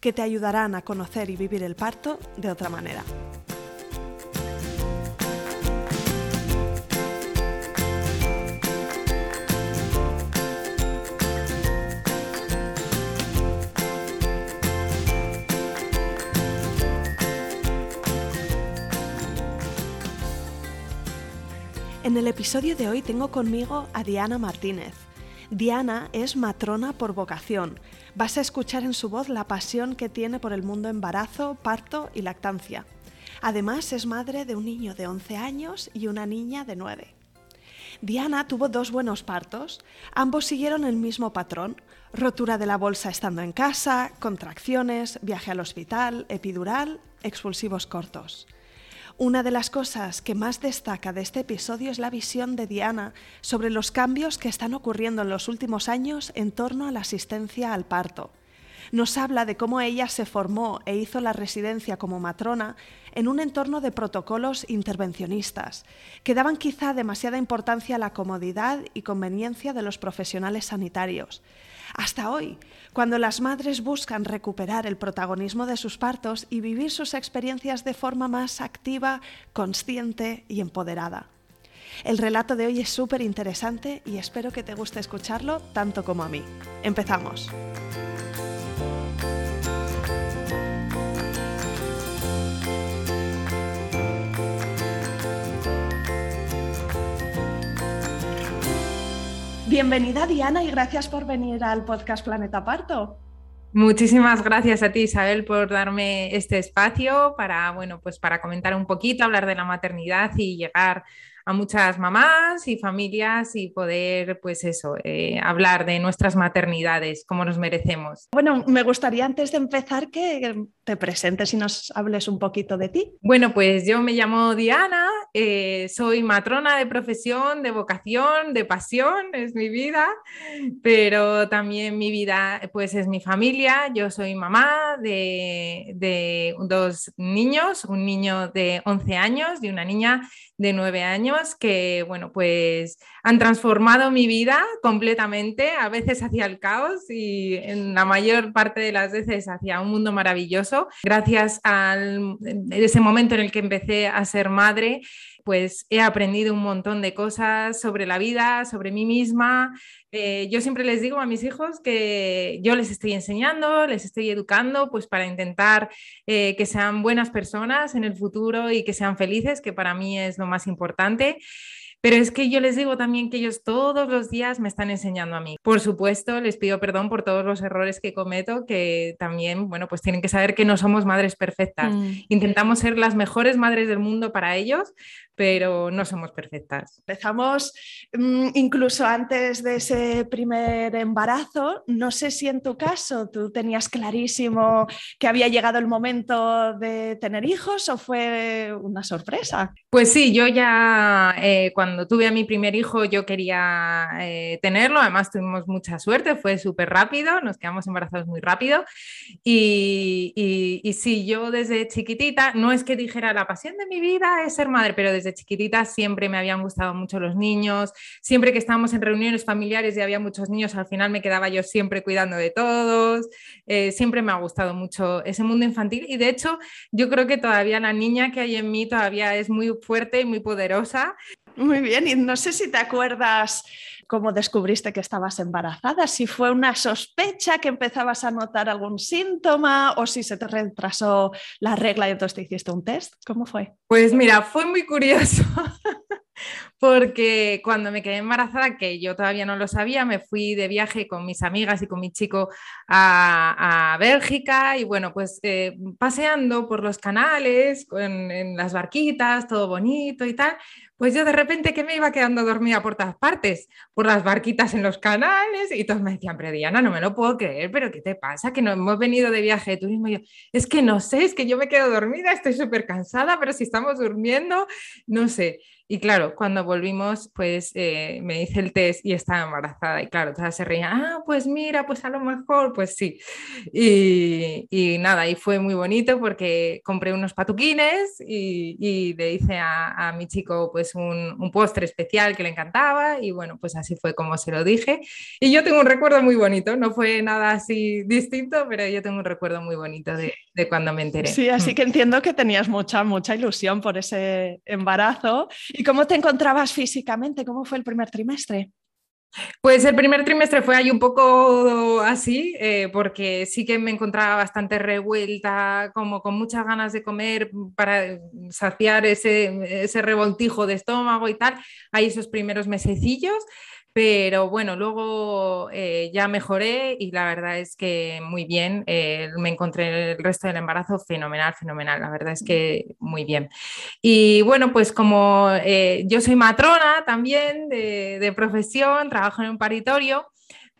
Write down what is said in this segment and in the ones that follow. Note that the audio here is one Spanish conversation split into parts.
que te ayudarán a conocer y vivir el parto de otra manera. En el episodio de hoy tengo conmigo a Diana Martínez. Diana es matrona por vocación. Vas a escuchar en su voz la pasión que tiene por el mundo embarazo, parto y lactancia. Además es madre de un niño de 11 años y una niña de 9. Diana tuvo dos buenos partos. Ambos siguieron el mismo patrón. Rotura de la bolsa estando en casa, contracciones, viaje al hospital, epidural, expulsivos cortos. Una de las cosas que más destaca de este episodio es la visión de Diana sobre los cambios que están ocurriendo en los últimos años en torno a la asistencia al parto. Nos habla de cómo ella se formó e hizo la residencia como matrona en un entorno de protocolos intervencionistas, que daban quizá demasiada importancia a la comodidad y conveniencia de los profesionales sanitarios, hasta hoy, cuando las madres buscan recuperar el protagonismo de sus partos y vivir sus experiencias de forma más activa, consciente y empoderada. El relato de hoy es súper interesante y espero que te guste escucharlo tanto como a mí. Empezamos. Bienvenida Diana y gracias por venir al podcast Planeta Parto. Muchísimas gracias a ti, Isabel, por darme este espacio para, bueno, pues para comentar un poquito, hablar de la maternidad y llegar a muchas mamás y familias y poder, pues eso, eh, hablar de nuestras maternidades, como nos merecemos. Bueno, me gustaría antes de empezar que te presentes y nos hables un poquito de ti. Bueno, pues yo me llamo Diana, eh, soy matrona de profesión, de vocación, de pasión, es mi vida, pero también mi vida, pues es mi familia. Yo soy mamá de, de dos niños, un niño de 11 años y una niña de nueve años que, bueno, pues han transformado mi vida completamente, a veces hacia el caos y en la mayor parte de las veces hacia un mundo maravilloso. Gracias a ese momento en el que empecé a ser madre, pues he aprendido un montón de cosas sobre la vida, sobre mí misma. Eh, yo siempre les digo a mis hijos que yo les estoy enseñando, les estoy educando, pues para intentar eh, que sean buenas personas en el futuro y que sean felices, que para mí es lo más importante. Pero es que yo les digo también que ellos todos los días me están enseñando a mí. Por supuesto, les pido perdón por todos los errores que cometo, que también, bueno, pues tienen que saber que no somos madres perfectas. Mm. Intentamos ser las mejores madres del mundo para ellos, pero no somos perfectas. Empezamos mm, incluso antes de ese primer embarazo. No sé si en tu caso tú tenías clarísimo que había llegado el momento de tener hijos o fue una sorpresa. Pues sí, yo ya eh, cuando tuve a mi primer hijo yo quería eh, tenerlo, además tuvimos mucha suerte, fue súper rápido, nos quedamos embarazados muy rápido y, y, y sí, yo desde chiquitita, no es que dijera la pasión de mi vida es ser madre, pero desde chiquitita siempre me habían gustado mucho los niños, siempre que estábamos en reuniones familiares y había muchos niños, al final me quedaba yo siempre cuidando de todos, eh, siempre me ha gustado mucho ese mundo infantil. Y de hecho yo creo que todavía la niña que hay en mí todavía es muy fuerte y muy poderosa. Muy bien, y no sé si te acuerdas cómo descubriste que estabas embarazada, si fue una sospecha que empezabas a notar algún síntoma o si se te retrasó la regla y entonces te hiciste un test. ¿Cómo fue? Pues mira, fue muy curioso. porque cuando me quedé embarazada, que yo todavía no lo sabía, me fui de viaje con mis amigas y con mi chico a, Bélgica y bueno, pues eh, paseando por los canales, en las barquitas, todo bonito y tal, pues yo de repente que me iba quedando dormida por todas partes, por las barquitas en los canales y todos me decían, pero Diana, no me lo puedo creer, pero ¿qué te pasa? Que no hemos venido de viaje de turismo. Y yo, es que no sé, es que yo me quedo dormida, estoy súper cansada, pero si estamos durmiendo, no sé. Y claro, cuando volvimos, pues eh, me hice el test y estaba embarazada. Y claro, todas se reían, ah, pues mira, pues a lo mejor, pues sí. Y, y nada, y fue muy bonito porque compré unos patuquines y, y le hice a, a, mi chico pues un, un, postre especial que le encantaba. Y bueno, pues así fue como se lo dije. Y yo tengo un recuerdo muy bonito, no fue nada así distinto, pero yo tengo un recuerdo muy bonito de, de cuando me enteré. Sí, así mm. que entiendo que tenías mucha, mucha ilusión por ese embarazo ¿Y cómo te encontrabas físicamente? ¿Cómo fue el primer trimestre? Pues el primer trimestre fue ahí un poco así, eh, porque sí que me encontraba bastante revuelta, como con muchas ganas de comer para saciar ese, ese revoltijo de estómago y tal, ahí esos primeros mesecillos. Pero bueno, luego eh, ya mejoré y la verdad es que muy bien. Eh, me encontré el resto del embarazo fenomenal, fenomenal. La verdad es que muy bien. Y bueno, pues como eh, yo soy matrona también de, de profesión, trabajo en un paritorio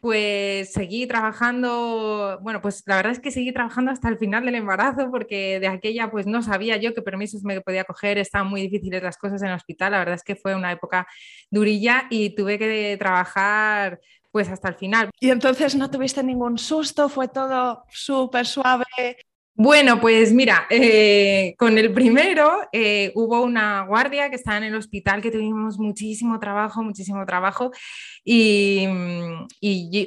pues seguí trabajando, bueno, pues la verdad es que seguí trabajando hasta el final del embarazo porque de aquella pues no sabía yo qué permisos me podía coger, estaban muy difíciles las cosas en el hospital, la verdad es que fue una época durilla y tuve que trabajar pues hasta el final. Y entonces no tuviste ningún susto, fue todo súper suave. Bueno, pues mira, eh, con el primero eh, hubo una guardia que estaba en el hospital que tuvimos muchísimo trabajo, muchísimo trabajo y,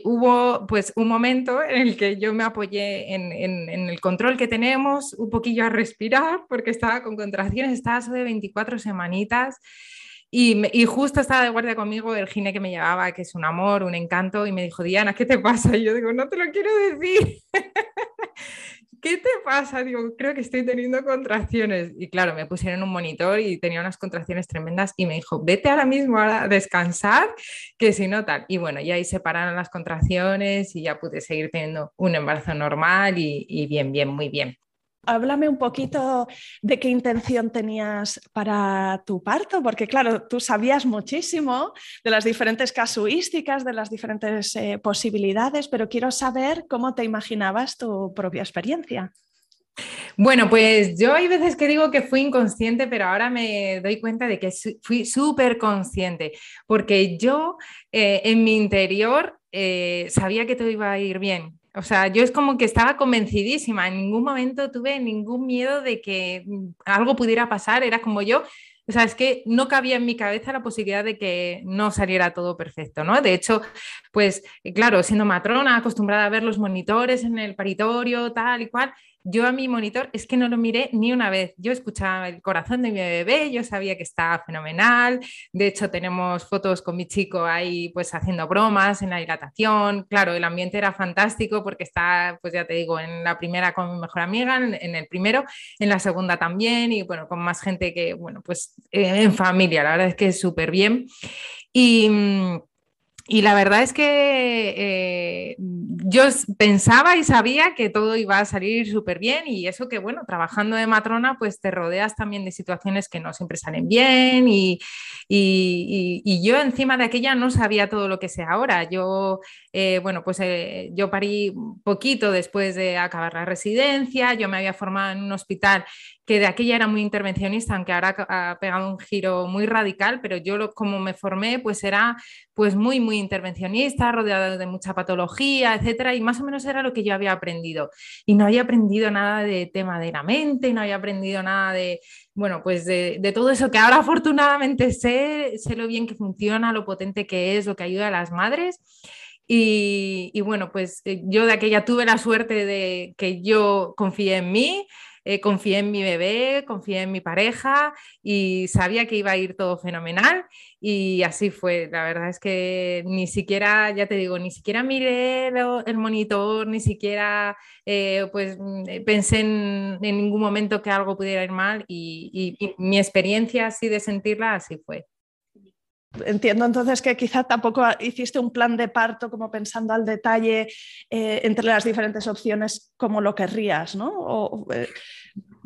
hubo pues un momento en el que yo me apoyé en, el control que tenemos, un poquillo a respirar porque estaba con contracciones, estaba de 24 semanitas. Y, y, justo estaba de guardia conmigo el gine que me llevaba, que es un amor, un encanto, y me dijo, Diana, ¿qué te pasa? Y yo digo, no te lo quiero decir. ¿qué te pasa? Digo, creo que estoy teniendo contracciones. Y claro, me pusieron un monitor y tenía unas contracciones tremendas y me dijo, vete ahora mismo a descansar, que si no tal. Y bueno, ya ahí se pararon las contracciones y ya pude seguir teniendo un embarazo normal y, y bien, bien, muy bien. Háblame un poquito de qué intención tenías para tu parto, porque claro, tú sabías muchísimo de las diferentes casuísticas, de las diferentes eh, posibilidades, pero quiero saber cómo te imaginabas tu propia experiencia. Bueno, pues yo hay veces que digo que fui inconsciente, pero ahora me doy cuenta de que fui súper consciente, porque yo eh, en mi interior eh, sabía que todo iba a ir bien, o sea, yo es como que estaba convencidísima, en ningún momento tuve ningún miedo de que algo pudiera pasar, era como yo, o sea, es que no cabía en mi cabeza la posibilidad de que no saliera todo perfecto, ¿no? De hecho, pues claro, siendo matrona, acostumbrada a ver los monitores en el paritorio, tal y cual, yo a mi monitor es que no lo miré ni una vez. Yo escuchaba el corazón de mi bebé, yo sabía que estaba fenomenal. De hecho, tenemos fotos con mi chico ahí pues haciendo bromas en la dilatación. Claro, el ambiente era fantástico porque está, pues ya te digo, en la primera con mi mejor amiga, en, el primero, en la segunda también y bueno, con más gente que, bueno, pues eh, en familia. La verdad es que es súper bien. Y mm, y la verdad es que eh, yo pensaba y sabía que todo iba a salir súper bien y eso que, bueno, trabajando de matrona, pues te rodeas también de situaciones que no siempre salen bien y, y, yo encima de aquella no sabía todo lo que sé ahora. Yo, eh, bueno, pues eh, yo parí poquito después de acabar la residencia, yo me había formado en un hospital de aquella era muy intervencionista, aunque ahora ha pegado un giro muy radical, pero yo lo, como me formé, pues era pues muy, muy intervencionista, rodeado de mucha patología, etcétera, y más o menos era lo que yo había aprendido. Y no había aprendido nada de tema de la mente, no había aprendido nada de, bueno, pues de, de todo eso que ahora afortunadamente sé, sé lo bien que funciona, lo potente que es, lo que ayuda a las madres. Y, y, bueno, pues eh, yo de aquella tuve la suerte de que yo confié en mí, eh, confié en mi bebé, confié en mi pareja y sabía que iba a ir todo fenomenal y así fue. La verdad es que ni siquiera, ya te digo, ni siquiera miré el monitor, ni siquiera eh, pues mm, eh, pensé en, ningún momento que algo pudiera ir mal y mi experiencia así de sentirla así fue. Entiendo entonces que quizá tampoco hiciste un plan de parto como pensando al detalle eh, entre las diferentes opciones como lo querrías, ¿no? Eh,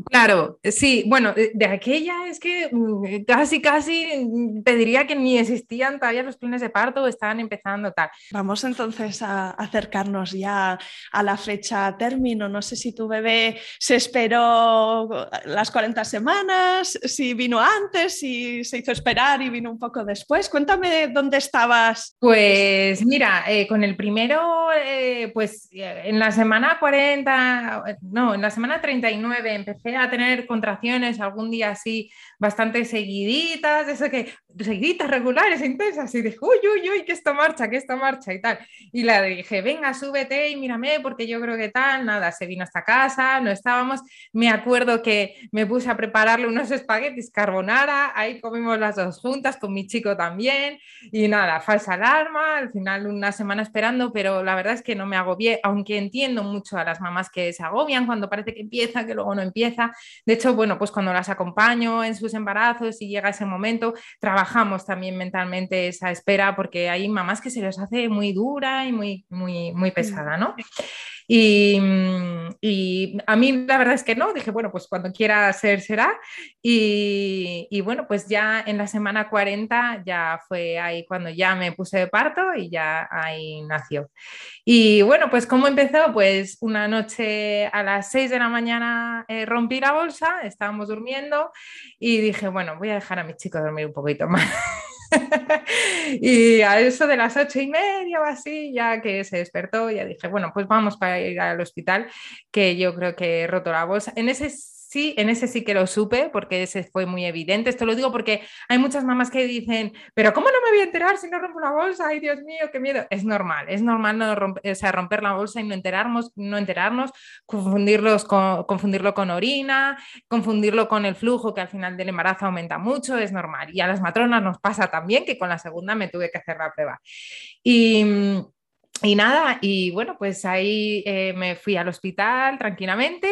Claro, sí, bueno, de aquella es que mm, casi, casi mm, te diría que ni existían todavía los planes de parto, estaban empezando tal. Vamos entonces a acercarnos ya a la fecha término. No sé si tu bebé se esperó las 40 semanas, si vino antes, si se hizo esperar y vino un poco después. Cuéntame dónde estabas. Pues mira, eh, con el primero, eh, pues eh, en la semana 40, no, en la semana 39 empecé a tener contracciones algún día así bastante seguiditas, eso que seguiditas, regulares, intensas, y dije, uy, uy, uy, que esto marcha, que esto marcha y tal. Y la dije, venga, súbete y mírame, porque yo creo que tal, nada, se vino hasta casa, no estábamos. Me acuerdo que me puse a prepararle unos espaguetis carbonara, ahí comimos las dos juntas, con mi chico también, y nada, falsa alarma, al final una semana esperando, pero la verdad es que no me agobié, aunque entiendo mucho a las mamás que se agobian cuando parece que empieza, que luego no empieza. De hecho, bueno, pues cuando las acompaño en sus embarazos y llega ese momento, trabajamos también mentalmente esa espera porque hay mamás que se les hace muy dura y muy, muy, muy pesada, ¿no? Y, y, a mí la verdad es que no, dije, bueno, pues cuando quiera ser, será. Y, y, bueno, pues ya en la semana 40 ya fue ahí cuando ya me puse de parto y ya ahí nació. Y bueno, pues ¿cómo empezó? Pues una noche a las 6 de la mañana eh, rompí la bolsa, estábamos durmiendo y dije, bueno, voy a dejar a mi chico dormir un poquito más. y a eso de las ocho y media o así, ya que se despertó, ya dije, bueno, pues vamos para ir al hospital, que yo creo que he roto la bolsa. En ese sí, en ese sí que lo supe, porque ese fue muy evidente. Esto lo digo porque hay muchas mamás que dicen, pero ¿cómo no me voy a enterar si no rompo la bolsa? Ay, Dios mío, qué miedo. Es normal, es normal no romper, o sea, romper la bolsa y no enterarnos, no enterarnos, confundirlos con, confundirlo con orina, confundirlo con el flujo que al final del embarazo aumenta mucho, es normal. Y a las matronas nos pasa también que con la segunda me tuve que hacer la prueba. Y y nada, y bueno, pues ahí eh, me fui al hospital tranquilamente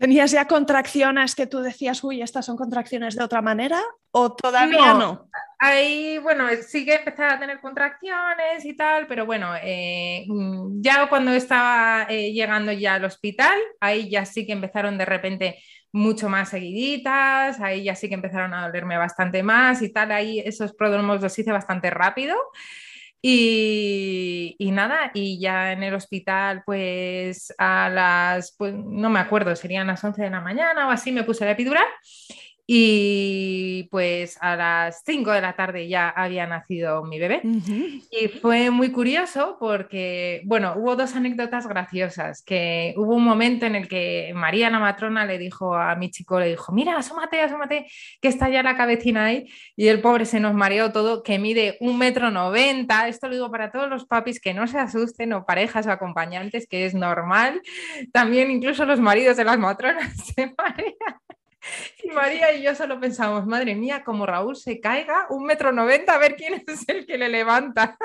¿Tenías ya contracciones que tú decías, uy, estas son contracciones de otra manera? ¿O todavía no? Ahí, bueno, sí que empecé a tener contracciones y tal, pero bueno, eh, mm, ya cuando estaba eh, llegando ya al hospital, ahí ya sí que empezaron de repente mucho más seguiditas, ahí ya sí que empezaron a dolerme bastante más y tal, ahí esos prodromos los hice bastante rápido. Y, nada, y ya en el hospital, pues a las, pues no me acuerdo, serían las 11 de la mañana o así, me puse la epidural y pues a las 5 de la tarde ya había nacido mi bebé. Y fue muy curioso porque, bueno, hubo dos anécdotas graciosas, que hubo un momento en el que María la matrona le dijo a mi chico, le dijo, mira, asómate, asómate, que está ya la cabecina ahí. Y el pobre se nos mareó todo, que mide un metro noventa. Esto lo digo para todos los papis que no se asusten o parejas o acompañantes, que es normal. También incluso los maridos de las matronas se marean. Y María y yo solo pensamos, madre mía, como Raúl se caiga, un metro noventa, a ver quién es el que le levanta.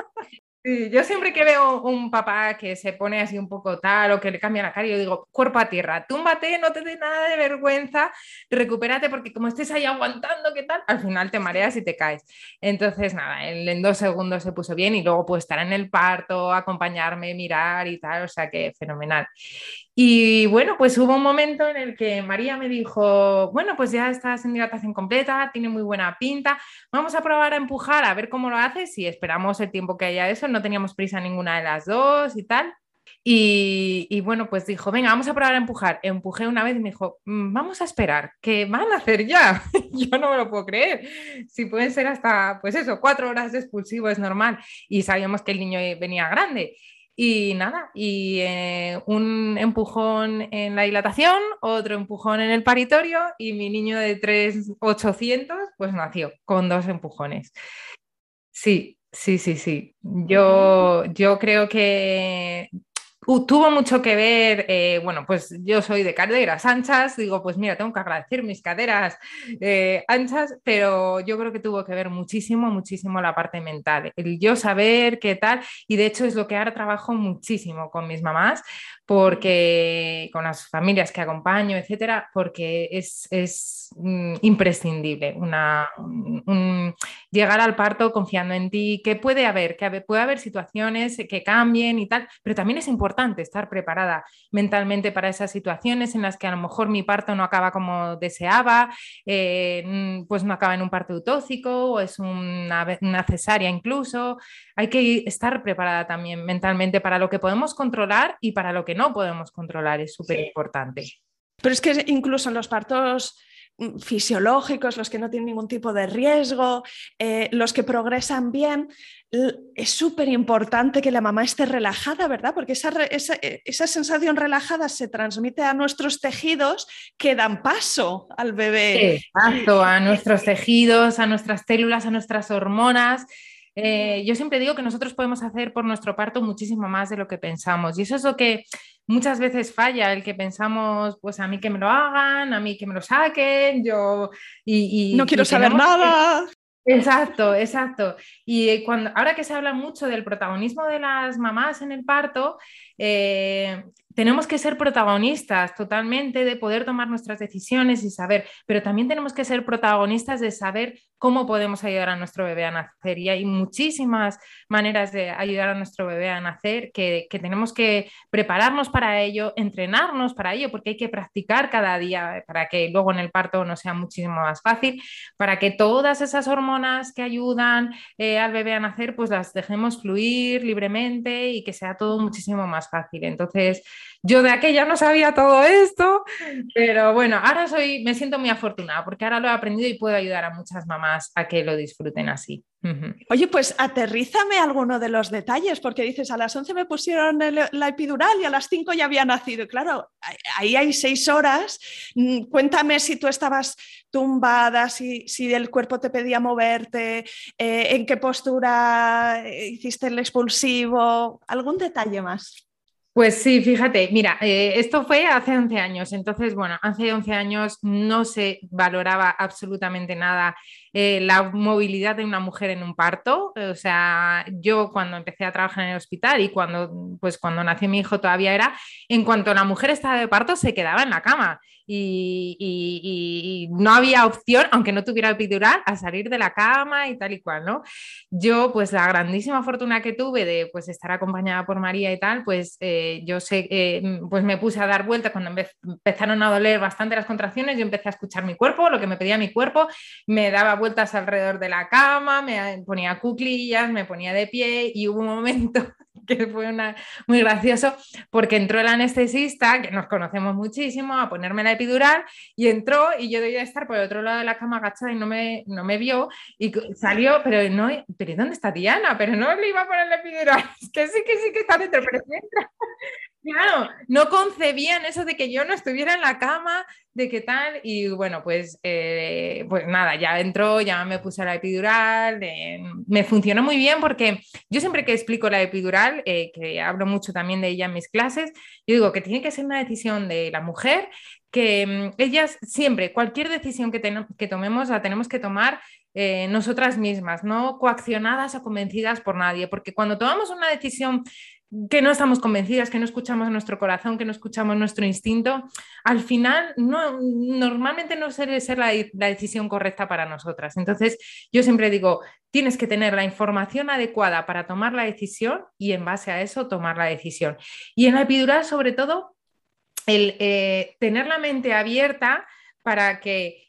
yo siempre que veo un papá que se pone así un poco tal o que le cambia la cara, yo digo, cuerpo a tierra, túmbate, no te dé nada de vergüenza, recupérate porque como estés ahí aguantando, ¿qué tal? Al final te mareas y te caes. Entonces, nada, en dos segundos se puso bien y luego puede estar en el parto, acompañarme, mirar y tal, o sea que fenomenal. Y bueno, pues hubo un momento en el que María me dijo, bueno, pues ya estás en hidratación completa, tiene muy buena pinta, vamos a probar a empujar a ver cómo lo haces y esperamos el tiempo que haya eso, no teníamos prisa ninguna de las dos y tal. Y, bueno, pues dijo, venga, vamos a probar a empujar. Empujé una vez y me dijo, mm, vamos a esperar, que van a hacer ya. Yo no me lo puedo creer. Si pueden ser hasta, pues eso, cuatro horas de expulsivo es normal. Y sabíamos que el niño venía grande. Y nada, y eh, un empujón en la dilatación, otro empujón en el paritorio y mi niño de 3,800 pues nació con dos empujones. Sí, sí, sí, sí. Yo, yo creo que tuvo mucho que ver, eh, bueno, pues yo soy de caderas anchas, digo, pues mira, tengo que agradecer mis caderas eh, anchas, pero yo creo que tuvo que ver muchísimo, muchísimo la parte mental, el yo saber qué tal, y de hecho es lo que ahora trabajo muchísimo con mis mamás, porque con las familias que acompaño, etcétera, porque es, es mm, imprescindible una, llegar al parto confiando en ti, que puede haber, que puede haber situaciones que cambien y tal, pero también es importante estar preparada mentalmente para esas situaciones en las que a lo mejor mi parto no acaba como deseaba, eh, pues no acaba en un parto utóxico o es una, una cesárea incluso. Hay que estar preparada también mentalmente para lo que podemos controlar y para lo que no podemos controlar, es súper importante. Pero es que incluso en los partos mm, fisiológicos, los que no tienen ningún tipo de riesgo, eh, los que progresan bien, es súper importante que la mamá esté relajada, ¿verdad? Porque esa, eh, esa, sensación relajada se transmite a nuestros tejidos que dan paso al bebé. Exacto, a nuestros tejidos, a nuestras células, a nuestras hormonas. Eh, yo siempre digo que nosotros podemos hacer por nuestro parto muchísimo más de lo que pensamos. Y eso es lo que muchas veces falla, el que pensamos, pues a mí que me lo hagan, a mí que me lo saquen, yo... Y, no quiero saber nada. Exacto, exacto. Y cuando, ahora que se habla mucho del protagonismo de las mamás en el parto, eh, tenemos que ser protagonistas totalmente de poder tomar nuestras decisiones y saber, pero también tenemos que ser protagonistas de saber cómo podemos ayudar a nuestro bebé a nacer. Y hay muchísimas maneras de ayudar a nuestro bebé a nacer que, tenemos que prepararnos para ello, entrenarnos para ello, porque hay que practicar cada día para que luego en el parto no sea muchísimo más fácil, para que todas esas hormonas que ayudan eh, al bebé a nacer, pues las dejemos fluir libremente y que sea todo muchísimo más fácil. Entonces, yo de aquella no sabía todo esto, pero bueno, ahora soy, me siento muy afortunada porque ahora lo he aprendido y puedo ayudar a muchas mamás a que lo disfruten así. Oye, pues aterrízame alguno de los detalles, porque dices, a las 11 me pusieron la epidural y a las 5 ya había nacido. Claro, ahí hay seis horas. Mm, cuéntame si tú estabas tumbada, si, si el cuerpo te pedía moverte, eh, en qué postura hiciste el expulsivo, algún detalle más. Pues sí, fíjate, mira, eh, esto fue hace 11 años, entonces, bueno, hace 11 años no se valoraba absolutamente nada eh, la movilidad de una mujer en un parto, o sea, yo cuando empecé a trabajar en el hospital y cuando, pues cuando nació mi hijo todavía era, en cuanto la mujer estaba de parto, se quedaba en la cama y, no había opción, aunque no tuviera epidural, a salir de la cama y tal y cual, ¿no? Yo, pues la grandísima fortuna que tuve de pues estar acompañada por María y tal, pues eh, yo sé, eh, pues me puse a dar vueltas cuando empezaron a doler bastante las contracciones, yo empecé a escuchar mi cuerpo, lo que me pedía mi cuerpo, me daba vueltas alrededor de la cama, me ponía cuclillas, me ponía de pie y hubo un momento que fue una, muy gracioso, porque entró el anestesista, que nos conocemos muchísimo, a ponerme la epidural, y entró y yo debía estar por el otro lado de la cama agachada y no me, no me vio, y salió, pero no, pero ¿dónde está Diana? Pero no le iba a poner la epidural, es que sí, que sí que está dentro, pero Claro, no concebían eso de que yo no estuviera en la cama, de qué tal, y bueno, pues, eh, pues nada, ya entró, ya me puse la epidural, eh, me funcionó muy bien porque yo siempre que explico la epidural, eh, que hablo mucho también de ella en mis clases, yo digo que tiene que ser una decisión de la mujer, que mm, ellas siempre, cualquier decisión que, que tomemos la tenemos que tomar nosotras mismas, no coaccionadas o convencidas por nadie, porque cuando tomamos una decisión que no estamos convencidas, que no escuchamos nuestro corazón, que no escuchamos nuestro instinto, al final no, normalmente no suele ser la, decisión correcta para nosotras. Entonces, yo siempre digo, tienes que tener la información adecuada para tomar la decisión y en base a eso tomar la decisión. Y en la epidural, sobre todo, el eh, tener la mente abierta para que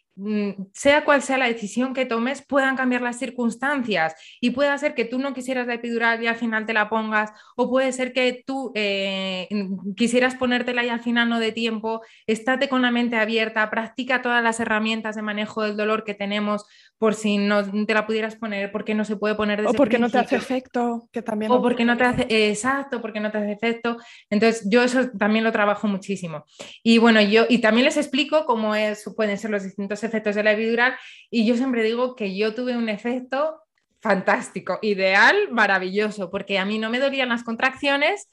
sea cual sea la decisión que tomes, puedan cambiar las circunstancias y puede ser que tú no quisieras la epidural y al final te la pongas, o puede ser que tú eh, quisieras ponértela y al final no de tiempo, estate con la mente abierta, practica todas las herramientas de manejo del dolor que tenemos por si no te la pudieras poner, porque no se puede poner desde O porque no te hace efecto, que también... O porque no te hace, exacto, porque no te hace efecto. Entonces, yo eso también lo trabajo muchísimo. Y bueno, yo, y también les explico cómo es, pueden ser los distintos efectos de la epidural, y yo siempre digo que yo tuve un efecto fantástico, ideal, maravilloso, porque a mí no me dolían las contracciones,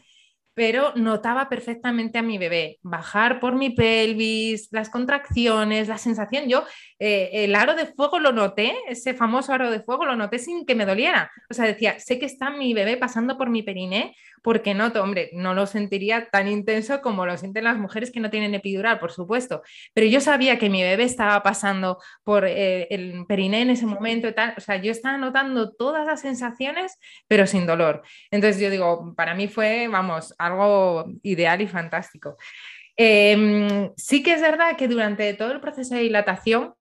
pero notaba perfectamente a mi bebé, bajar por mi pelvis, las contracciones, la sensación. Yo eh, el aro de fuego lo noté, ese famoso aro de fuego lo noté sin que me doliera. O sea, decía, sé que está mi bebé pasando por mi periné, porque noto, hombre, no lo sentiría tan intenso como lo sienten las mujeres que no tienen epidural, por supuesto, pero yo sabía que mi bebé estaba pasando por eh, el periné en ese momento y tal, o sea, yo estaba notando todas las sensaciones, pero sin dolor. Entonces yo digo, para mí fue, vamos, algo ideal y fantástico. Em, sí que es verdad que durante todo el proceso de dilatación,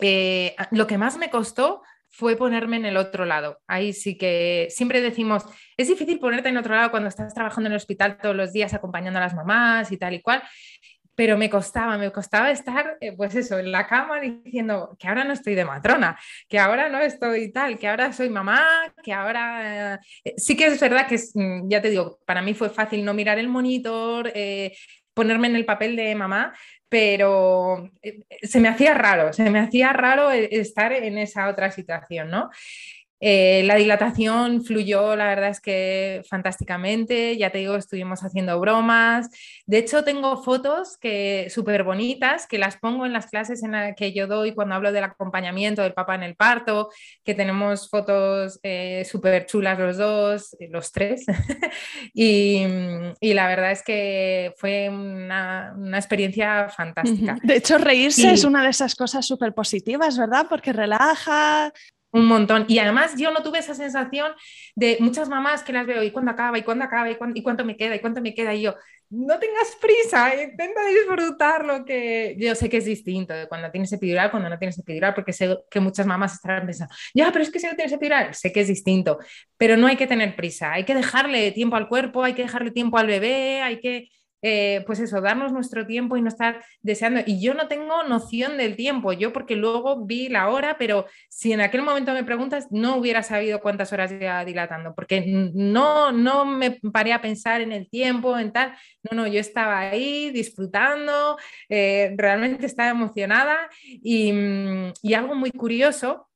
eh, lo que más me costó fue ponerme en el otro lado. Ahí sí que siempre decimos, es difícil ponerte en otro lado cuando estás trabajando en el hospital todos los días acompañando a las mamás y tal y cual, pero me costaba, me costaba estar, eh, pues eso, en la cama diciendo que ahora no estoy de matrona, que ahora no estoy tal, que ahora soy mamá, que ahora... Eh, sí que es verdad que, mm, ya te digo, para mí fue fácil no mirar el monitor, eh, ponerme en el papel de mamá, pero se me hacía raro, se me hacía raro estar en esa otra situación, ¿no? Eh, la dilatación fluyó, la verdad es que fantásticamente, ya te digo, estuvimos haciendo bromas. De hecho, tengo fotos que súper bonitas que las pongo en las clases en las que yo doy cuando hablo del acompañamiento del papá en el parto, que tenemos fotos eh, súper chulas los dos, los tres. y, la verdad es que fue una, experiencia fantástica. De hecho, reírse es una de esas cosas súper positivas, ¿verdad? Porque relaja, un montón. Y además yo no tuve esa sensación de muchas mamás que las veo y cuándo acaba, y cuándo acaba, y, y cuánto me queda, y cuánto me queda. Y yo, no tengas prisa, intenta disfrutar lo que... Yo sé que es distinto de cuando tienes epidural, cuando no tienes epidural, porque sé que muchas mamás estarán pensando, ya, pero es que si no tienes epidural, sé que es distinto, pero no hay que tener prisa, hay que dejarle tiempo al cuerpo, hay que dejarle tiempo al bebé, hay que eh, pues eso, darnos nuestro tiempo y no estar deseando. Y yo no tengo noción del tiempo, yo porque luego vi la hora, pero si en aquel momento me preguntas, no hubiera sabido cuántas horas iba dilatando, porque no, no me paré a pensar en el tiempo, en tal. No, no, yo estaba ahí disfrutando, eh, realmente estaba emocionada y, y algo muy curioso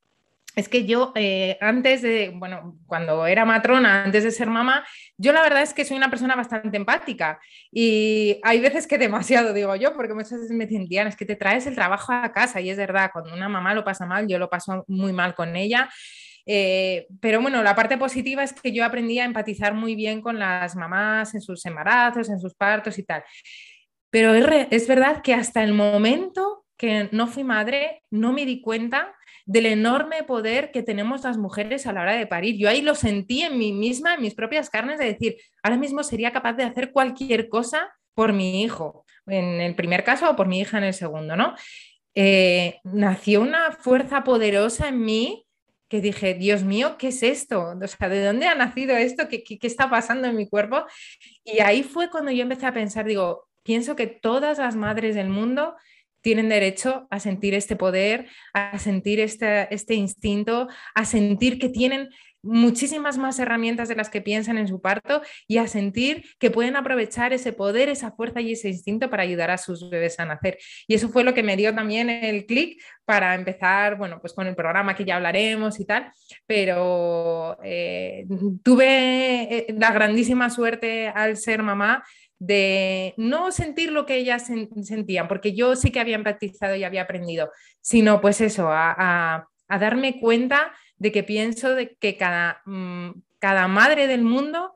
es que yo eh, antes de, bueno, cuando era matrona, antes de ser mamá, yo la verdad es que soy una persona bastante empática y hay veces que demasiado, digo yo, porque muchas veces me dicen, es que te traes el trabajo a casa y es verdad, cuando una mamá lo pasa mal, yo lo paso muy mal con ella. Eh, pero bueno, la parte positiva es que yo aprendí a empatizar muy bien con las mamás en sus embarazos, en sus partos y tal. Pero es, es verdad que hasta el momento que no fui madre, no me di cuenta del enorme poder que tenemos las mujeres a la hora de parir. Yo ahí lo sentí en mí misma, en mis propias carnes, de decir, ahora mismo sería capaz de hacer cualquier cosa por mi hijo, en el primer caso o por mi hija en el segundo, ¿no? Eh, nació una fuerza poderosa en mí que dije, Dios mío, ¿qué es esto? O sea, ¿de dónde ha nacido esto? ¿Qué, qué, qué está pasando en mi cuerpo? Y ahí fue cuando yo empecé a pensar, digo, pienso que todas las madres del mundo tienen derecho a sentir este poder, a sentir este, este instinto, a sentir que tienen muchísimas más herramientas de las que piensan en su parto y a sentir que pueden aprovechar ese poder, esa fuerza y ese instinto para ayudar a sus bebés a nacer. Y eso fue lo que me dio también el clic para empezar, bueno, pues con el programa que ya hablaremos y tal, pero eh, tuve eh, la grandísima suerte al ser mamá de no sentir lo que ellas sentían, porque yo sí que había practicado y había aprendido, sino pues eso, a, a darme cuenta de que pienso de que cada, mm, cada madre del mundo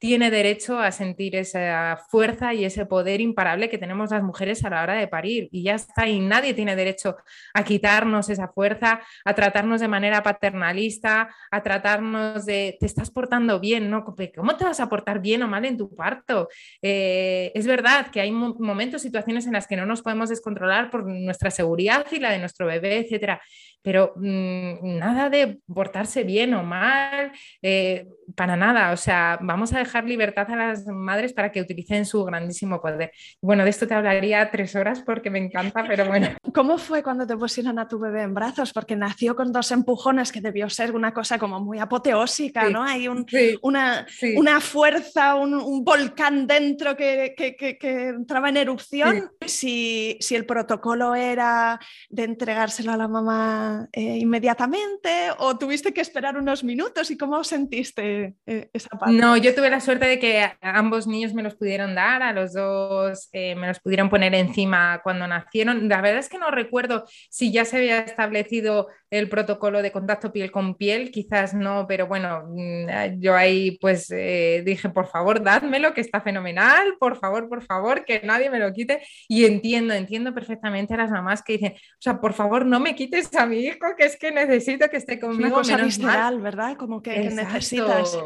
tiene derecho a sentir esa fuerza y ese poder imparable que tenemos las mujeres a la hora de parir. Y ya está, y nadie tiene derecho a quitarnos esa fuerza, a tratarnos de manera paternalista, a tratarnos de, te estás portando bien, ¿no? ¿Cómo te vas a portar bien o mal en tu parto? Eh, es verdad que hay momentos, situaciones en las que no nos podemos descontrolar por nuestra seguridad y la de nuestro bebé, etcétera pero mm, nada de portarse bien o mal, eh, para nada. O sea, vamos a dejar libertad a las madres para que utilicen su grandísimo poder. Bueno, de esto te hablaría tres horas porque me encanta, pero bueno. ¿Cómo fue cuando te pusieron a tu bebé en brazos? Porque nació con dos empujones que debió ser una cosa como muy apoteósica, ¿no? Hay una, una, fuerza, un, volcán dentro que, que, entraba en erupción. Si, si el protocolo era de entregárselo a la mamá eh, inmediatamente o tuviste que esperar unos minutos y cómo sentiste eh, esa parte? No, yo tuve la la suerte de que ambos niños me los pudieron dar, a los dos eh, me los pudieron poner encima cuando nacieron. La verdad es que no recuerdo si ya se había establecido el protocolo de contacto piel con piel, quizás no, pero bueno, mm, yo ahí pues eh, dije, por favor, dádmelo, que está fenomenal, por favor, por favor, que nadie me lo quite. Y entiendo, entiendo perfectamente a las mamás que dicen, o sea, por favor, no me quites a mi hijo, que es que necesito que esté conmigo. Una cosa visceral, ¿verdad? Como que, que necesitas.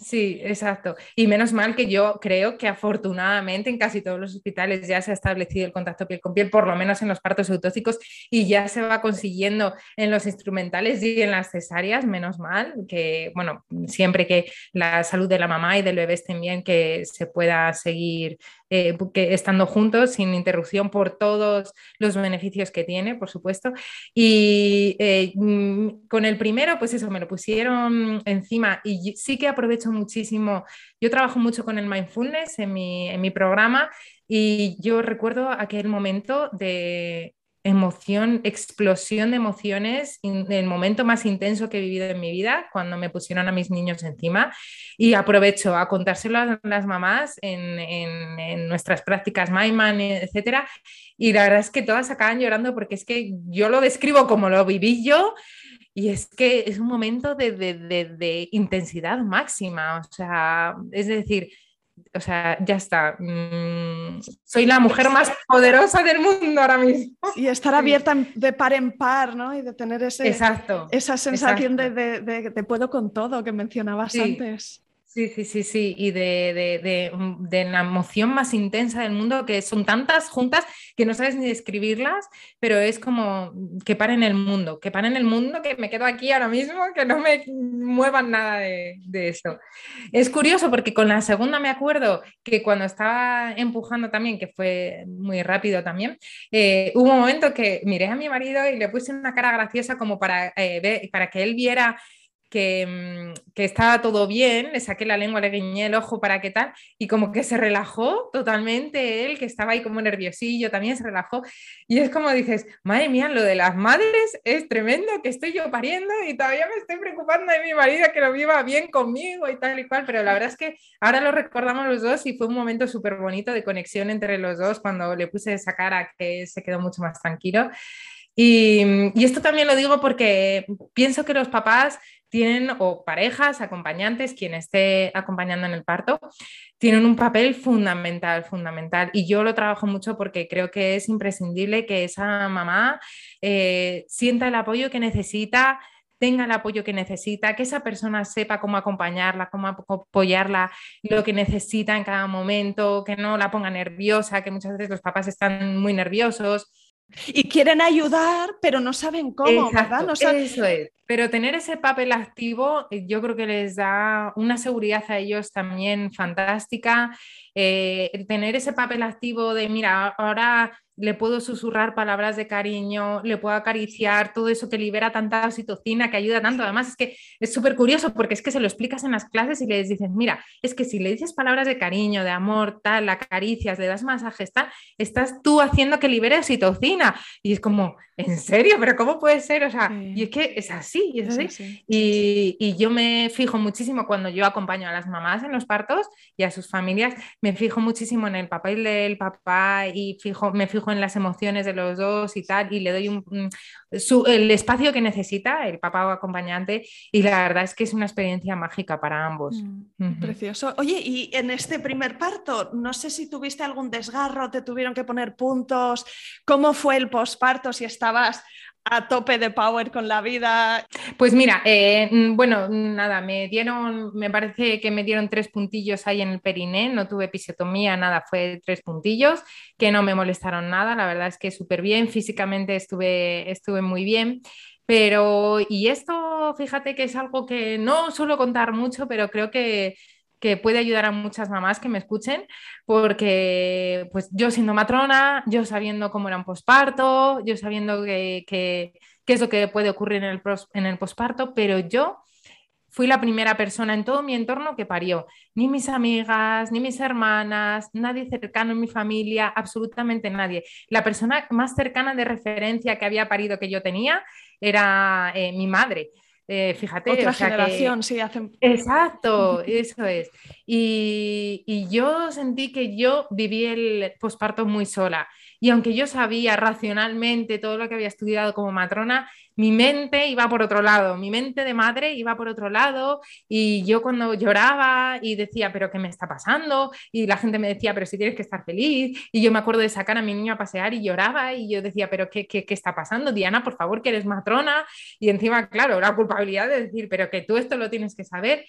Sí, exacto. Y menos mal que yo creo que afortunadamente en casi todos los hospitales ya se ha establecido el contacto piel con piel, por lo menos en los partos autóxicos, y ya se va consiguiendo en los instrumentales y en las cesáreas, menos mal, que bueno, siempre que la salud de la mamá y del bebé estén bien, que se pueda seguir eh, estando juntos sin interrupción por todos los beneficios que tiene, por supuesto. Y eh, mm, con el primero, pues eso, me lo pusieron encima y sí que aprovecho muchísimo. Yo trabajo mucho con el mindfulness en mi, en mi programa y yo recuerdo aquel momento de emoción, explosión de emociones, el momento más intenso que he vivido en mi vida, cuando me pusieron a mis niños encima. Y aprovecho a contárselo a las mamás en, en, nuestras prácticas Maiman, etcétera. Y la verdad es que todas acaban llorando porque es que yo lo describo como lo viví yo. Y es que es un momento de, de, de intensidad máxima. O sea, es decir, o sea, ya está. Mm, soy la mujer más poderosa del mundo ahora mismo. Y estar abierta de par en par, ¿no? Y de tener ese, exacto, esa sensación De, de, de, puedo con todo que mencionabas antes. Sí, sí, sí, sí, y de, la emoción más intensa del mundo, que son tantas juntas que no sabes ni describirlas, pero es como que paren el mundo, que paren el mundo, que me quedo aquí ahora mismo, que no me muevan nada de, eso. Es curioso porque con la segunda me acuerdo que cuando estaba empujando también, que fue muy rápido también, eh, hubo un momento que miré a mi marido y le puse una cara graciosa como para, eh, para que él viera Mm, que, estaba todo bien, le saqué la lengua, le guiñé el ojo para qué tal, y como que se relajó totalmente él, que estaba ahí como nerviosillo, también se relajó. Y es como dices, madre mía, lo de las madres es tremendo, que estoy yo pariendo y todavía me estoy preocupando de mi marido que lo viva bien conmigo y tal y cual, pero la verdad es que ahora lo recordamos los dos y fue un momento súper bonito de conexión entre los dos cuando le puse esa cara que se quedó mucho más tranquilo. Y, y, esto también lo digo porque pienso que los papás tienen, o parejas, acompañantes, quien esté acompañando en el parto, tienen un papel fundamental, fundamental. Y yo lo trabajo mucho porque creo que es imprescindible que esa mamá eh, sienta el apoyo que necesita tenga el apoyo que necesita, que esa persona sepa cómo acompañarla, cómo apoyarla, lo que necesita en cada momento, que no la ponga nerviosa, que muchas veces los papás están muy nerviosos y quieren ayudar, pero no saben cómo, ¿verdad? No Eso es. Pero tener ese papel activo, eh, yo creo que les da una seguridad a ellos también fantástica. Eh, tener ese papel activo de, mira, ahora le puedo susurrar palabras de cariño, le puedo acariciar, todo eso que libera tanta oxitocina, que ayuda tanto. Además, es que es súper curioso porque es que se lo explicas en las clases y les dices, mira, es que si le dices palabras de cariño, de amor, tal, la acaricias, le das masajes, tal, estás tú haciendo que libere oxitocina. Y es como, ¿en serio? ¿Pero cómo puede ser? O sea, y es que es así, es, así. Y, y yo me fijo muchísimo cuando yo acompaño a las mamás en los partos y a sus familias, me fijo muchísimo en el papel del papá y fijo, me fijo en las emociones de los dos y tal, y le doy un, el espacio que necesita el papá o acompañante, y la verdad es que es una experiencia mágica para ambos. Mm, precioso. Oye, y en este primer parto, no sé si tuviste algún desgarro, te tuvieron que poner puntos, ¿cómo fue el posparto? Si estabas a tope de power con la vida? Pues mira, eh, mm, bueno, nada, me dieron, me parece que me dieron tres puntillos ahí en el periné, no tuve episiotomía, nada, fue tres puntillos que no me molestaron nada, la verdad es que súper bien, físicamente estuve, estuve muy bien. Pero, y esto, fíjate que es algo que no suelo contar mucho, pero creo que que puede ayudar a muchas mamás que me escuchen, porque pues yo siendo matrona, yo sabiendo cómo era un posparto, yo sabiendo qué que, es lo que puede ocurrir en el, en el posparto, pero yo fui la primera persona en todo mi entorno que parió. Ni mis amigas, ni mis hermanas, nadie cercano en mi familia, absolutamente nadie. La persona más cercana de referencia que había parido que yo tenía era eh, mi madre. Eh, fíjate. Otra generación, sí, hacen. Exacto, eso es. Y, yo sentí que yo viví el posparto muy sola. Y aunque yo sabía racionalmente todo lo que había estudiado como matrona, mi mente iba por otro lado, mi mente de madre iba por otro lado y yo cuando lloraba y decía, pero ¿qué me está pasando? Y la gente me decía, pero si tienes que estar feliz. Y yo me acuerdo de sacar a mi niño a pasear y lloraba y yo decía, pero ¿qué, qué, qué está pasando? Diana, por favor, que eres matrona. Y encima, claro, la culpabilidad de decir, pero que tú esto lo tienes que saber.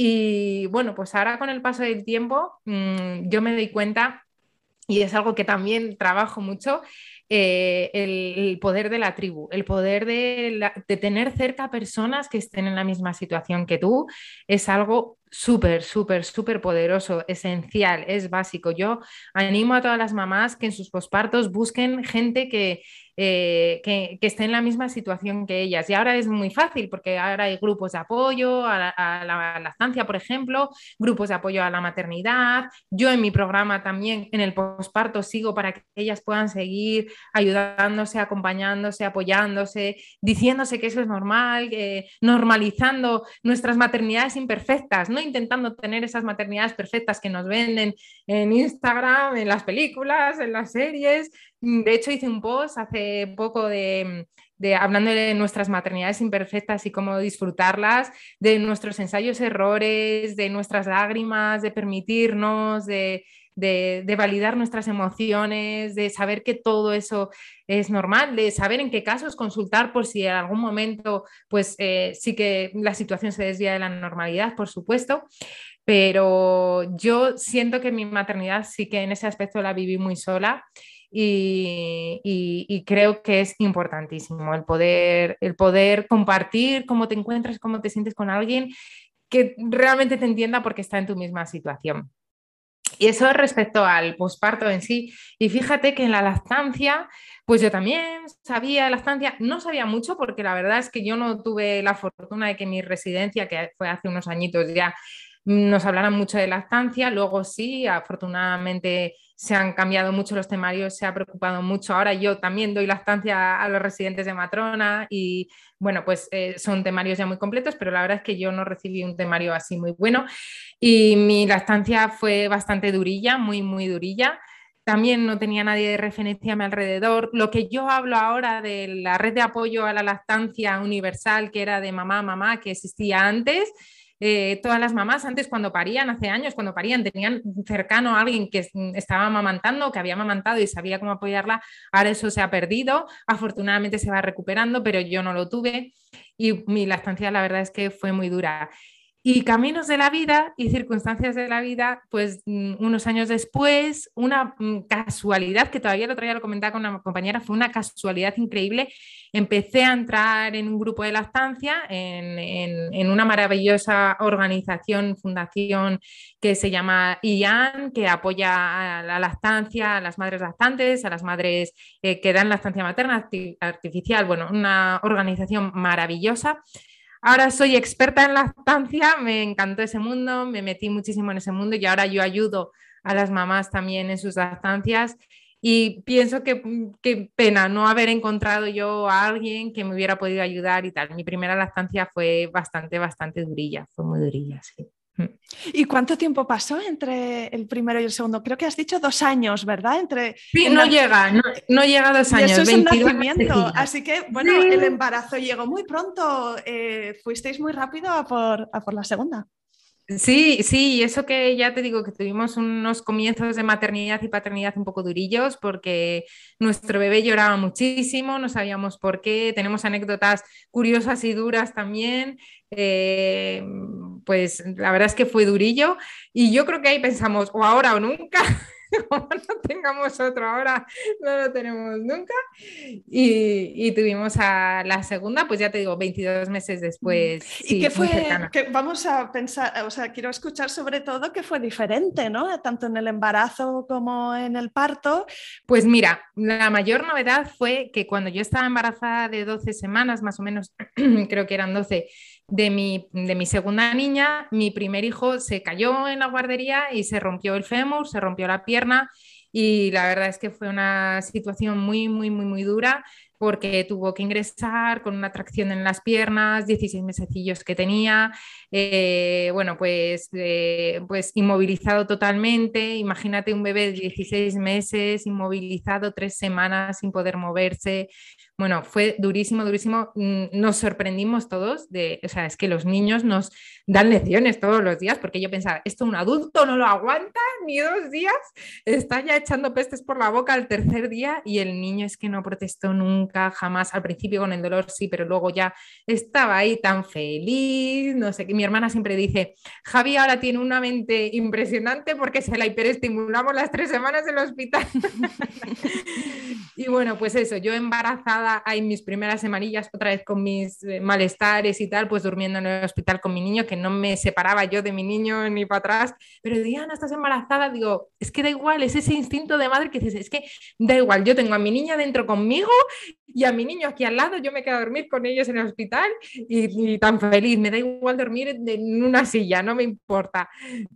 Y bueno, pues ahora con el paso del tiempo, mmm, yo me doy cuenta y es algo que también trabajo mucho, eh, el, poder de la tribu, el poder de, de, tener cerca personas que estén en la misma situación que tú, es algo súper, súper, súper poderoso, esencial, es básico. Yo animo a todas las mamás que en sus pospartos busquen gente que eh, que, que, esté en la misma situación que ellas. Y ahora es muy fácil porque ahora hay grupos de apoyo a la, lactancia, por ejemplo, grupos de apoyo a la maternidad. Yo en mi programa también en el posparto sigo para que ellas puedan seguir ayudándose, acompañándose, apoyándose, diciéndose que eso es normal, normalizando nuestras maternidades imperfectas, no intentando tener esas maternidades perfectas que nos venden en Instagram, en las películas, en las series, de hecho, hice un post hace poco de, de, hablando de nuestras maternidades imperfectas y cómo disfrutarlas, de nuestros ensayos errores, de nuestras lágrimas, de permitirnos, de, validar nuestras emociones, de saber que todo eso es normal, de saber en qué casos consultar por si en algún momento pues eh, sí que la situación se desvía de la normalidad, por supuesto. Pero yo siento que mi maternidad sí que en ese aspecto la viví muy sola y, creo que es importantísimo el poder, el poder compartir cómo te encuentras, cómo te sientes con alguien que realmente te entienda porque está en tu misma situación. Y eso respecto al posparto en sí. Y fíjate que en la lactancia, pues yo también sabía lactancia, no sabía mucho porque la verdad es que yo no tuve la fortuna de que mi residencia, que fue hace unos añitos ya, nos hablaran mucho de lactancia. Luego sí, afortunadamente se han cambiado mucho los temarios, se ha preocupado mucho. Ahora yo también doy lactancia a los residentes de matrona y bueno, pues eh, son temarios ya muy completos, pero la verdad es que yo no recibí un temario así muy bueno y mi lactancia fue bastante durilla, muy, muy durilla. También no tenía nadie de referencia a mi alrededor. Lo que yo hablo ahora de la red de apoyo a la lactancia universal, que era de mamá, mamá, que existía antes, eh, todas las mamás antes cuando parían, hace años, cuando parían, tenían cercano a alguien que estaba amamantando, que había amamantado y sabía cómo apoyarla. Ahora eso se ha perdido. Afortunadamente se va recuperando, pero yo no lo tuve y mi lactancia la verdad es que fue muy dura. Y caminos de la vida y circunstancias de la vida, pues mm, unos años después, una mm, casualidad, que todavía el otro día lo comentaba con una compañera, fue una casualidad increíble. Empecé a entrar en un grupo de lactancia, en, una maravillosa organización, fundación que se llama IAN, que apoya a la lactancia, a las madres lactantes, a las madres eh, que dan lactancia materna artificial. Bueno, una organización maravillosa. Ahora soy experta en lactancia, me encantó ese mundo, me metí muchísimo en ese mundo y ahora yo ayudo a las mamás también en sus lactancias y pienso que qué pena no haber encontrado yo a alguien que me hubiera podido ayudar y tal. Mi primera lactancia fue bastante, bastante durilla, fue muy durilla, sí. ¿Y cuánto tiempo pasó entre el primero y el segundo? Creo que has dicho dos años, ¿verdad? Entre, sí, no llega, no, no, llega a dos años. eso es el nacimiento. Así que, bueno, sí. el embarazo llegó muy pronto. Eh, fuisteis muy rápido a por, a por la segunda. Sí, sí, eso que ya te digo que tuvimos unos comienzos de maternidad y paternidad un poco durillos porque nuestro bebé lloraba muchísimo, no sabíamos por qué, tenemos anécdotas curiosas y duras también, eh, pues la verdad es que fue durillo y yo creo que ahí pensamos o ahora o nunca. como no tengamos otro ahora, no lo tenemos nunca. Y, y, tuvimos a la segunda, pues ya te digo, 22 meses después. ¿Y sí, qué fue? Que vamos a pensar, o sea, quiero escuchar sobre todo que fue diferente, ¿no? Tanto en el embarazo como en el parto. Pues mira, la mayor novedad fue que cuando yo estaba embarazada de 12 semanas, más o menos, creo que eran 12, de mi, de mi, segunda niña, mi primer hijo se cayó en la guardería y se rompió el fémur, se rompió la pierna y la verdad es que fue una situación muy, muy, muy, muy dura. porque tuvo que ingresar con una tracción en las piernas, 16 mesecillos que tenía, eh, bueno, pues, eh, pues inmovilizado totalmente. Imagínate un bebé de 16 meses, inmovilizado tres semanas sin poder moverse. Bueno, fue durísimo, durísimo. Mm, nos sorprendimos todos de, o sea, es que los niños nos dan lecciones todos los días, porque yo pensaba, esto un adulto no lo aguanta ni dos días, está ya echando pestes por la boca al tercer día y el niño es que no protestó nunca, jamás, al principio con el dolor sí, pero luego ya estaba ahí tan feliz, no sé, que mi hermana siempre dice, Javi ahora tiene una mente impresionante porque se la hiperestimulamos las tres semanas en el hospital. y bueno, pues eso, yo embarazada hay mis primeras semanillas otra vez con mis eh, malestares y tal, pues durmiendo en el hospital con mi niño, que no me separaba yo de mi niño ni para atrás. Pero Diana, estás embarazada, digo, es que da igual, es ese instinto de madre que dices, es que da igual, yo tengo a mi niña dentro conmigo y a mi niño aquí al lado, yo me quedo a dormir con ellos en el hospital y, tan feliz, me da igual dormir en una silla, no me importa.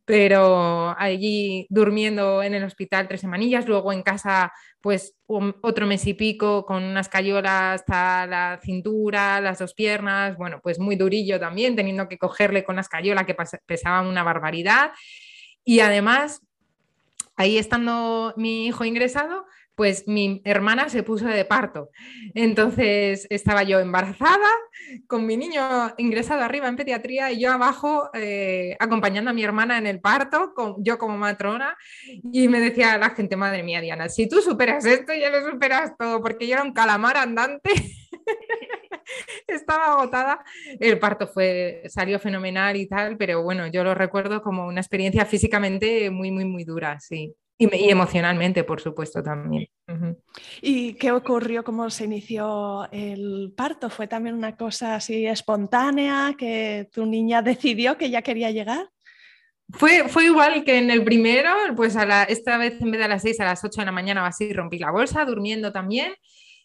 Pero allí durmiendo en el hospital tres semanillas, luego en casa pues otro mes y pico con unas cayolas hasta la cintura, las dos piernas, bueno, pues muy durillo también, teniendo que cogerle con las cayolas que pesaban una barbaridad. Y además, ahí estando mi hijo ingresado, pues mi hermana se puso de parto. Entonces estaba yo embarazada, con mi niño ingresado arriba en pediatría y yo abajo eh, acompañando a mi hermana en el parto, yo como matrona, y me decía la gente, madre mía, Diana, si tú superas esto, ya lo superas todo, porque yo era un calamar andante. estaba agotada. El parto fue, salió fenomenal y tal, pero bueno, yo lo recuerdo como una experiencia físicamente muy, muy, muy dura, sí. Y, emocionalmente, por supuesto, también. ¿Y qué ocurrió? ¿Cómo se inició el parto? ¿Fue también una cosa así espontánea que tu niña decidió que ya quería llegar? Fue, fue igual que en el primero, pues a la, esta vez en vez de a las 6, a las 8 de la mañana o así rompí la bolsa, durmiendo también.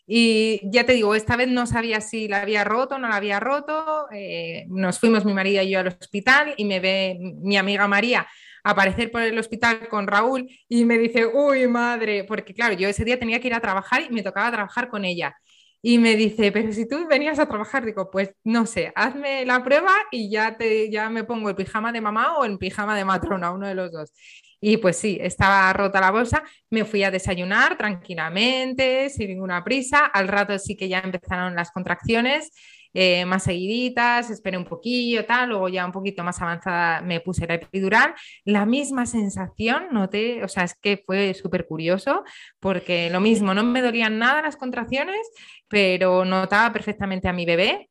Y ya te digo, esta vez no sabía si la había roto o no la había roto. Eh, nos fuimos mi marido y yo al hospital y me ve mi amiga María aparecer por el hospital con Raúl y me dice, uy, madre, porque claro, yo ese día tenía que ir a trabajar y me tocaba trabajar con ella. Y me dice, pero si tú venías a trabajar, digo, pues no sé, hazme la prueba y ya, te, ya me pongo el pijama de mamá o el pijama de matrona, uno de los dos. Y pues sí, estaba rota la bolsa, me fui a desayunar tranquilamente, sin ninguna prisa. Al rato sí que ya empezaron las contracciones eh, más seguiditas, esperé un poquillo, tal, luego ya un poquito más avanzada me puse la epidural. La misma sensación noté, o sea, es que fue súper curioso porque lo mismo, no me dolían nada las contracciones, pero notaba perfectamente a mi bebé.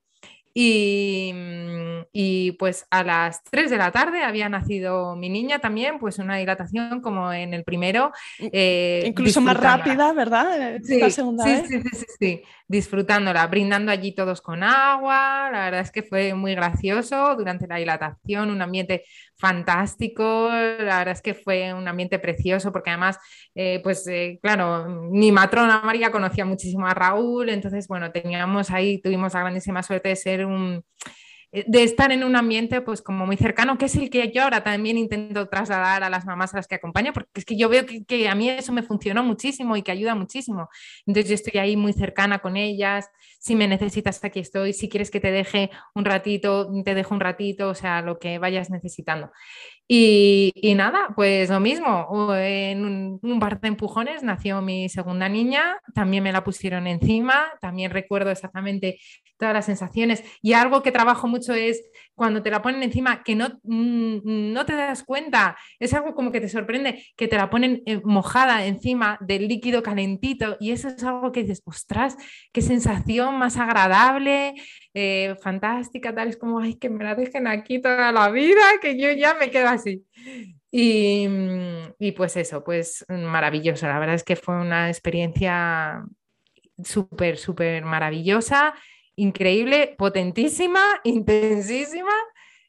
Y, y, pues a las 3 de la tarde había nacido mi niña también, pues una dilatación como en el primero. Eh, Incluso más rápida, ¿verdad? Sí, segunda sí, sí, sí, sí, disfrutándola, brindando allí todos con agua. La verdad es que fue muy gracioso durante la dilatación, un ambiente fantástico. La verdad es que fue un ambiente precioso porque además, eh, pues eh, claro, mi matrona María conocía muchísimo a Raúl, entonces, bueno, teníamos ahí, tuvimos la grandísima suerte de ser un de estar en un ambiente pues como muy cercano, que es el que yo ahora también intento trasladar a las mamás a las que acompaño, porque es que yo veo que, a mí eso me funcionó muchísimo y que ayuda muchísimo. Entonces yo estoy ahí muy cercana con ellas, si me necesitas aquí estoy, si quieres que te deje un ratito, te dejo un ratito, o sea, lo que vayas necesitando. Y, nada, pues lo mismo, en un, un, par de empujones nació mi segunda niña, también me la pusieron encima, también recuerdo exactamente todas las sensaciones. Y algo que trabajo mucho es cuando te la ponen encima, que no, mm, no te das cuenta, es algo como que te sorprende, que te la ponen eh, mojada encima del líquido calentito y eso es algo que dices, ostras, qué sensación más agradable, eh, fantástica, tal, es como, ay, que me la dejen aquí toda la vida, que yo ya me quedo así. Y, mm, y pues eso, pues maravilloso, la verdad es que fue una experiencia súper, súper maravillosa increíble, potentísima, intensísima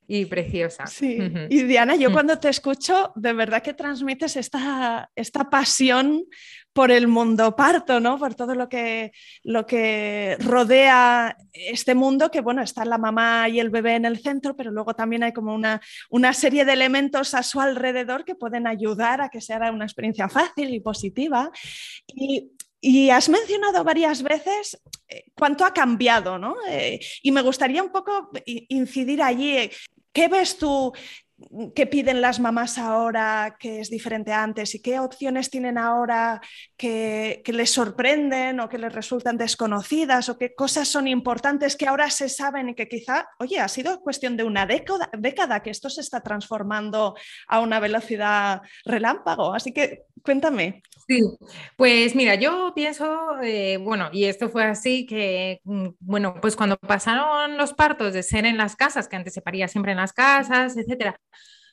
y preciosa. Sí, y Diana, yo mm. cuando te escucho, de verdad que transmites esta, esta pasión por el mundo parto, ¿no? Por todo lo que, lo que rodea este mundo, que bueno, está la mamá y el bebé en el centro, pero luego también hay como una, una serie de elementos a su alrededor que pueden ayudar a que sea una experiencia fácil y positiva. Y Y has mencionado varias veces eh, cuánto ha cambiado, ¿no? Eh, y me gustaría un poco incidir allí. ¿Qué ves tú qué piden las mamás ahora que es diferente a antes y qué opciones tienen ahora que, les sorprenden o que les resultan desconocidas o qué cosas son importantes que ahora se saben y que quizá, oye, ha sido cuestión de una década que esto se está transformando a una velocidad relámpago. Así que cuéntame. Sí, pues mira, yo pienso, eh, bueno, y esto fue así que, mm, bueno, pues cuando pasaron los partos de ser en las casas, que antes se paría siempre en las casas, etcétera,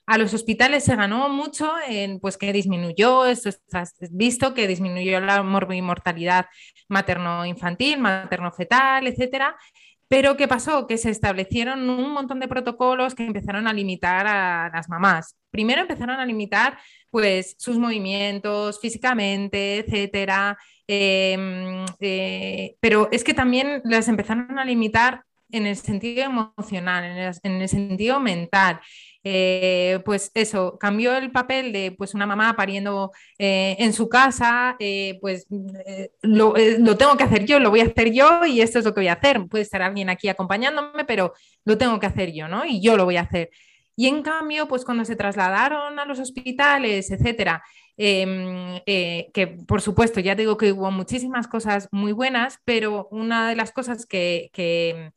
a los hospitales se ganó mucho en pues que disminuyó, esto has visto que disminuyó la mortalidad materno-infantil, materno-fetal, etcétera. Pero ¿qué pasó? Que se establecieron un montón de protocolos que empezaron a limitar a las mamás. Primero empezaron a limitar pues sus movimientos físicamente, etcétera. Em, eh, pero es que también las empezaron a limitar en el sentido emocional, en el sentido mental. Eh, pues eso, cambió el papel de pues una mamá pariendo eh, en su casa, pues lo, tengo que hacer yo, lo voy a hacer yo y esto es lo que voy a hacer. Puede estar alguien aquí acompañándome, pero lo tengo que hacer yo, ¿no? Y yo lo voy a hacer. Y en cambio, pues cuando se trasladaron a los hospitales, etcétera, em, que por supuesto, ya digo que hubo muchísimas cosas muy buenas, pero una de las cosas que, que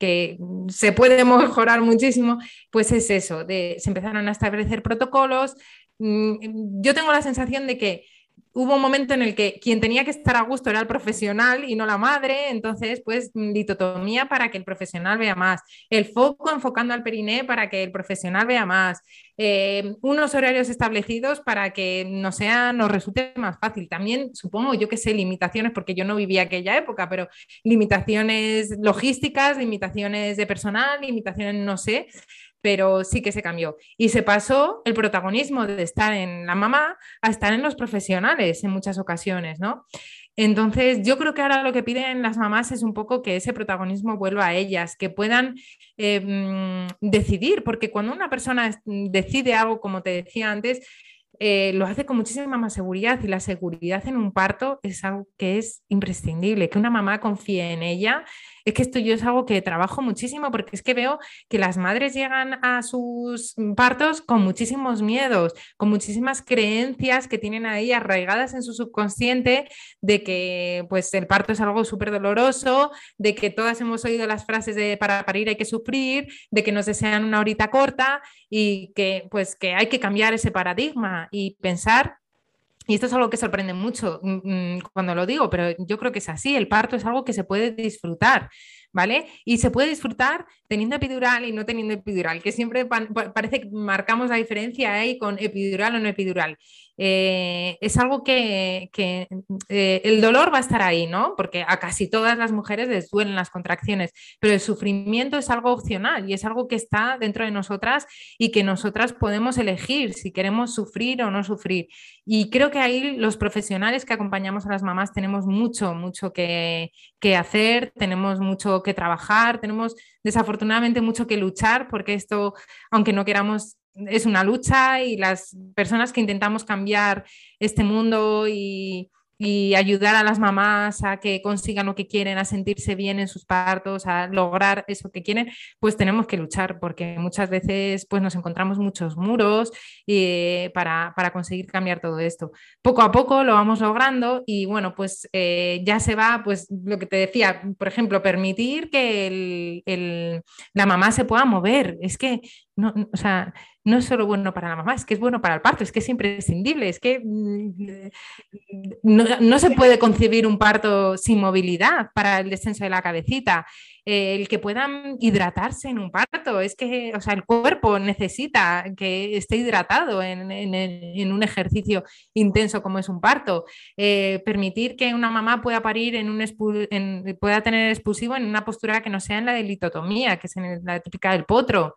que se puede mejorar muchísimo, pues es eso, de, se empezaron a establecer protocolos. Mm, yo tengo la sensación de que hubo un momento en el que quien tenía que estar a gusto era el profesional y no la madre, entonces pues litotomía para que el profesional vea más, el foco enfocando al periné para que el profesional vea más, eh, unos horarios establecidos para que no sea, nos resulte más fácil. También supongo, yo que sé, limitaciones, porque yo no vivía aquella época, pero limitaciones logísticas, limitaciones de personal, limitaciones, no sé, pero sí que se cambió. Y se pasó el protagonismo de estar en la mamá a estar en los profesionales en muchas ocasiones, ¿no? Entonces, yo creo que ahora lo que piden las mamás es un poco que ese protagonismo vuelva a ellas, que puedan mm, decidir, porque cuando una persona decide algo, como te decía antes, eh, lo hace con muchísima más seguridad y la seguridad en un parto es algo que es imprescindible, que una mamá confíe en ella. Es que esto yo es algo que trabajo muchísimo porque es que veo que las madres llegan a sus partos con muchísimos miedos, con muchísimas creencias que tienen ahí arraigadas en su subconsciente de que pues el parto es algo súper doloroso, de que todas hemos oído las frases de para parir hay que sufrir, de que nos desean una horita corta y que pues que hay que cambiar ese paradigma y pensar y esto es algo que sorprende mucho mm, mm, cuando lo digo, pero yo creo que es así, el parto es algo que se puede disfrutar, ¿vale? Y se puede disfrutar teniendo epidural y no teniendo epidural, que siempre parece que marcamos la diferencia ahí con epidural o no epidural. Eh, es algo que, eh, el dolor va a estar ahí, ¿no? Porque a casi todas las mujeres les duelen las contracciones, pero el sufrimiento es algo opcional y es algo que está dentro de nosotras y que nosotras podemos elegir si queremos sufrir o no sufrir. Y creo que ahí los profesionales que acompañamos a las mamás tenemos mucho, mucho que, que hacer, tenemos mucho que trabajar, tenemos desafortunadamente mucho que luchar porque esto, aunque no queramos es una lucha y las personas que intentamos cambiar este mundo y, y ayudar a las mamás a que consigan lo que quieren, a sentirse bien en sus partos, a lograr eso que quieren, pues tenemos que luchar porque muchas veces pues nos encontramos muchos muros eh, para, conseguir cambiar todo esto. Poco a poco lo vamos logrando y bueno, pues eh, ya se va, pues lo que te decía, por ejemplo, permitir que la mamá se pueda mover. Es que no, o sea, no es solo bueno para la mamá, es que es bueno para el parto, es que es imprescindible, es que mm, no, se puede concebir un parto sin movilidad para el descenso de la cabecita. el que puedan hidratarse en un parto, es que, o sea, el cuerpo necesita que esté hidratado en, un ejercicio intenso como es un parto. Eh, permitir que una mamá pueda parir en un pueda tener expulsivo en una postura que no sea en la de litotomía, que es en la típica del potro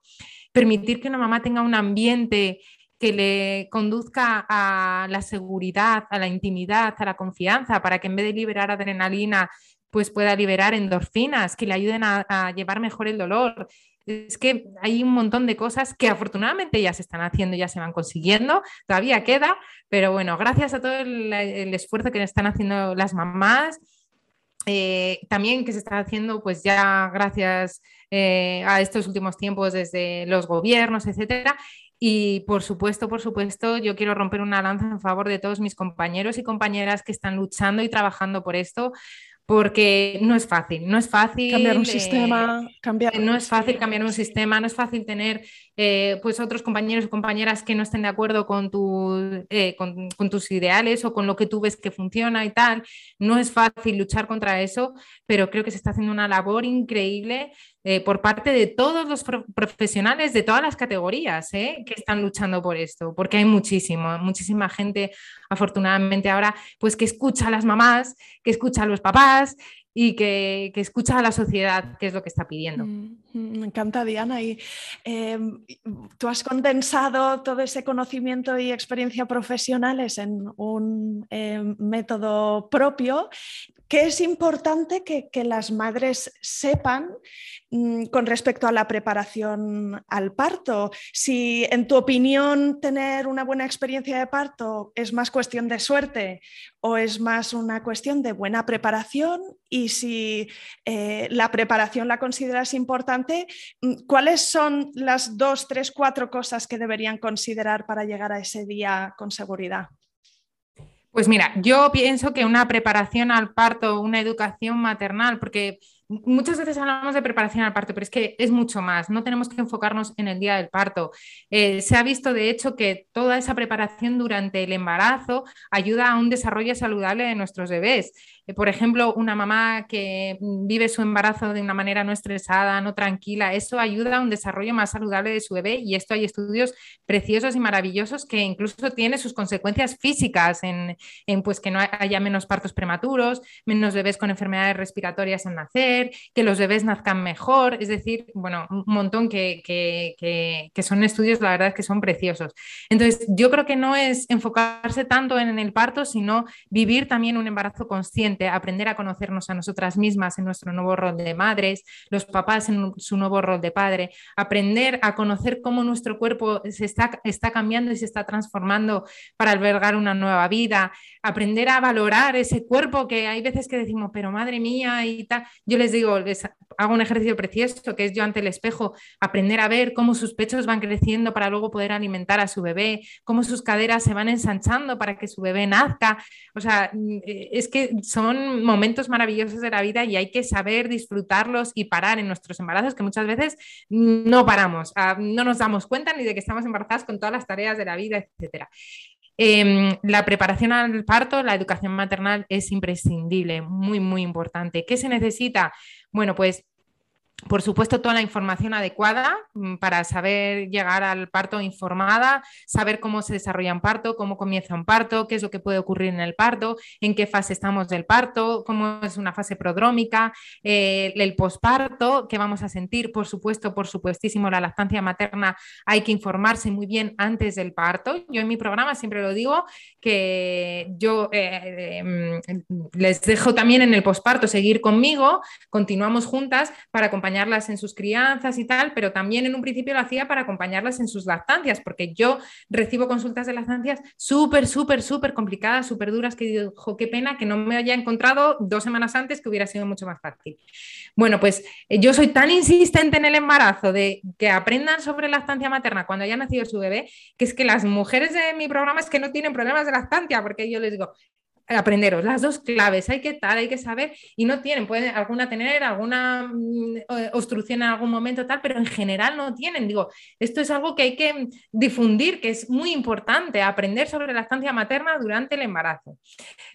permitir que una mamá tenga un ambiente que le conduzca a la seguridad, a la intimidad, a la confianza, para que en vez de liberar adrenalina, pues pueda liberar endorfinas que le ayuden a, llevar mejor el dolor. es que hay un montón de cosas que afortunadamente ya se están haciendo, ya se van consiguiendo, todavía queda, pero bueno, gracias a todo el, esfuerzo que están haciendo las mamás, eh, también que se está haciendo pues ya gracias eh, a estos últimos tiempos desde los gobiernos, etcétera. Y por supuesto, por supuesto, yo quiero romper una lanza en favor de todos mis compañeros y compañeras que están luchando y trabajando por esto, porque no es fácil, no es fácil cambiar un sistema, cambiar no es fácil cambiar un sistema, no es fácil tener eh, pues otros compañeros y compañeras que no estén de acuerdo con, eh, con, con, tus ideales o con lo que tú ves que funciona y tal. No es fácil luchar contra eso, pero creo que se está haciendo una labor increíble eh, por parte de todos los profesionales de todas las categorías eh, que están luchando por esto, porque hay muchísimo, muchísima gente, afortunadamente ahora, pues que escucha a las mamás, que escucha a los papás y que, escucha a la sociedad, que es lo que está pidiendo. Mm, mm, me encanta, Diana. Y em, tú has condensado todo ese conocimiento y experiencia profesionales en un em, método propio que es importante que, las madres sepan con respecto a la preparación al parto. Si en tu opinión tener una buena experiencia de parto es más cuestión de suerte o es más una cuestión de buena preparación y si eh, la preparación la consideras importante, mm, ¿cuáles son las dos, tres, cuatro cosas que deberían considerar para llegar a ese día con seguridad? Pues mira, yo pienso que una preparación al parto, una educación maternal, porque muchas veces hablamos de preparación al parto, pero es que es mucho más, no tenemos que enfocarnos en el día del parto. Eh, se ha visto, de hecho, que toda esa preparación durante el embarazo ayuda a un desarrollo saludable de nuestros bebés. Eh, por ejemplo, una mamá que vive su embarazo de una manera no estresada, no tranquila, eso ayuda a un desarrollo más saludable de su bebé y esto hay estudios preciosos y maravillosos que incluso tiene sus consecuencias físicas en, pues que no haya menos partos prematuros, menos bebés con enfermedades respiratorias al nacer, que los bebés nazcan mejor, es decir, bueno, un montón que, que son estudios, la verdad es que son preciosos. Entonces, yo creo que no es enfocarse tanto en el parto, sino vivir también un embarazo consciente aprender a conocernos a nosotras mismas en nuestro nuevo rol de madres, los papás en su nuevo rol de padre, aprender a conocer cómo nuestro cuerpo se está, está cambiando y se está transformando para albergar una nueva vida, aprender a valorar ese cuerpo que hay veces que decimos, pero madre mía y tal. Yo les digo, les hago un ejercicio precioso que es yo ante el espejo, aprender a ver cómo sus pechos van creciendo para luego poder alimentar a su bebé, cómo sus caderas se van ensanchando para que su bebé nazca. O sea, mm, eh, es que son momentos maravillosos de la vida y hay que saber disfrutarlos y parar en nuestros embarazos, que muchas veces no paramos, ah, no nos damos cuenta ni de que estamos embarazadas con todas las tareas de la vida, etcétera. Em, la preparación al parto, la educación maternal es imprescindible, muy, muy importante. ¿Qué se necesita? Bueno, pues por supuesto, toda la información adecuada mm, para saber llegar al parto informada, saber cómo se desarrolla un parto, cómo comienza un parto, qué es lo que puede ocurrir en el parto, en qué fase estamos del parto, cómo es una fase prodrómica, eh, el posparto, qué vamos a sentir. Por supuesto, por supuestísimo, la lactancia materna hay que informarse muy bien antes del parto. Yo en mi programa siempre lo digo que yo eh, em, les dejo también en el posparto seguir conmigo, continuamos juntas para acompañar acompañarlas en sus crianzas y tal, pero también en un principio lo hacía para acompañarlas en sus lactancias, porque yo recibo consultas de lactancias súper, súper, súper complicadas, súper duras, que digo, qué pena que no me haya encontrado dos semanas antes, que hubiera sido mucho más fácil. Bueno, pues eh, yo soy tan insistente en el embarazo de que aprendan sobre lactancia materna cuando haya nacido su bebé, que es que las mujeres de mi programa es que no tienen problemas de lactancia, porque yo les digo, aprenderos las dos claves, hay que tal, hay que saber, y no tienen, pueden alguna tener alguna mm, obstrucción en algún momento tal, pero en general no tienen. Digo, esto es algo que hay que difundir, que es muy importante, aprender sobre la estancia materna durante el embarazo.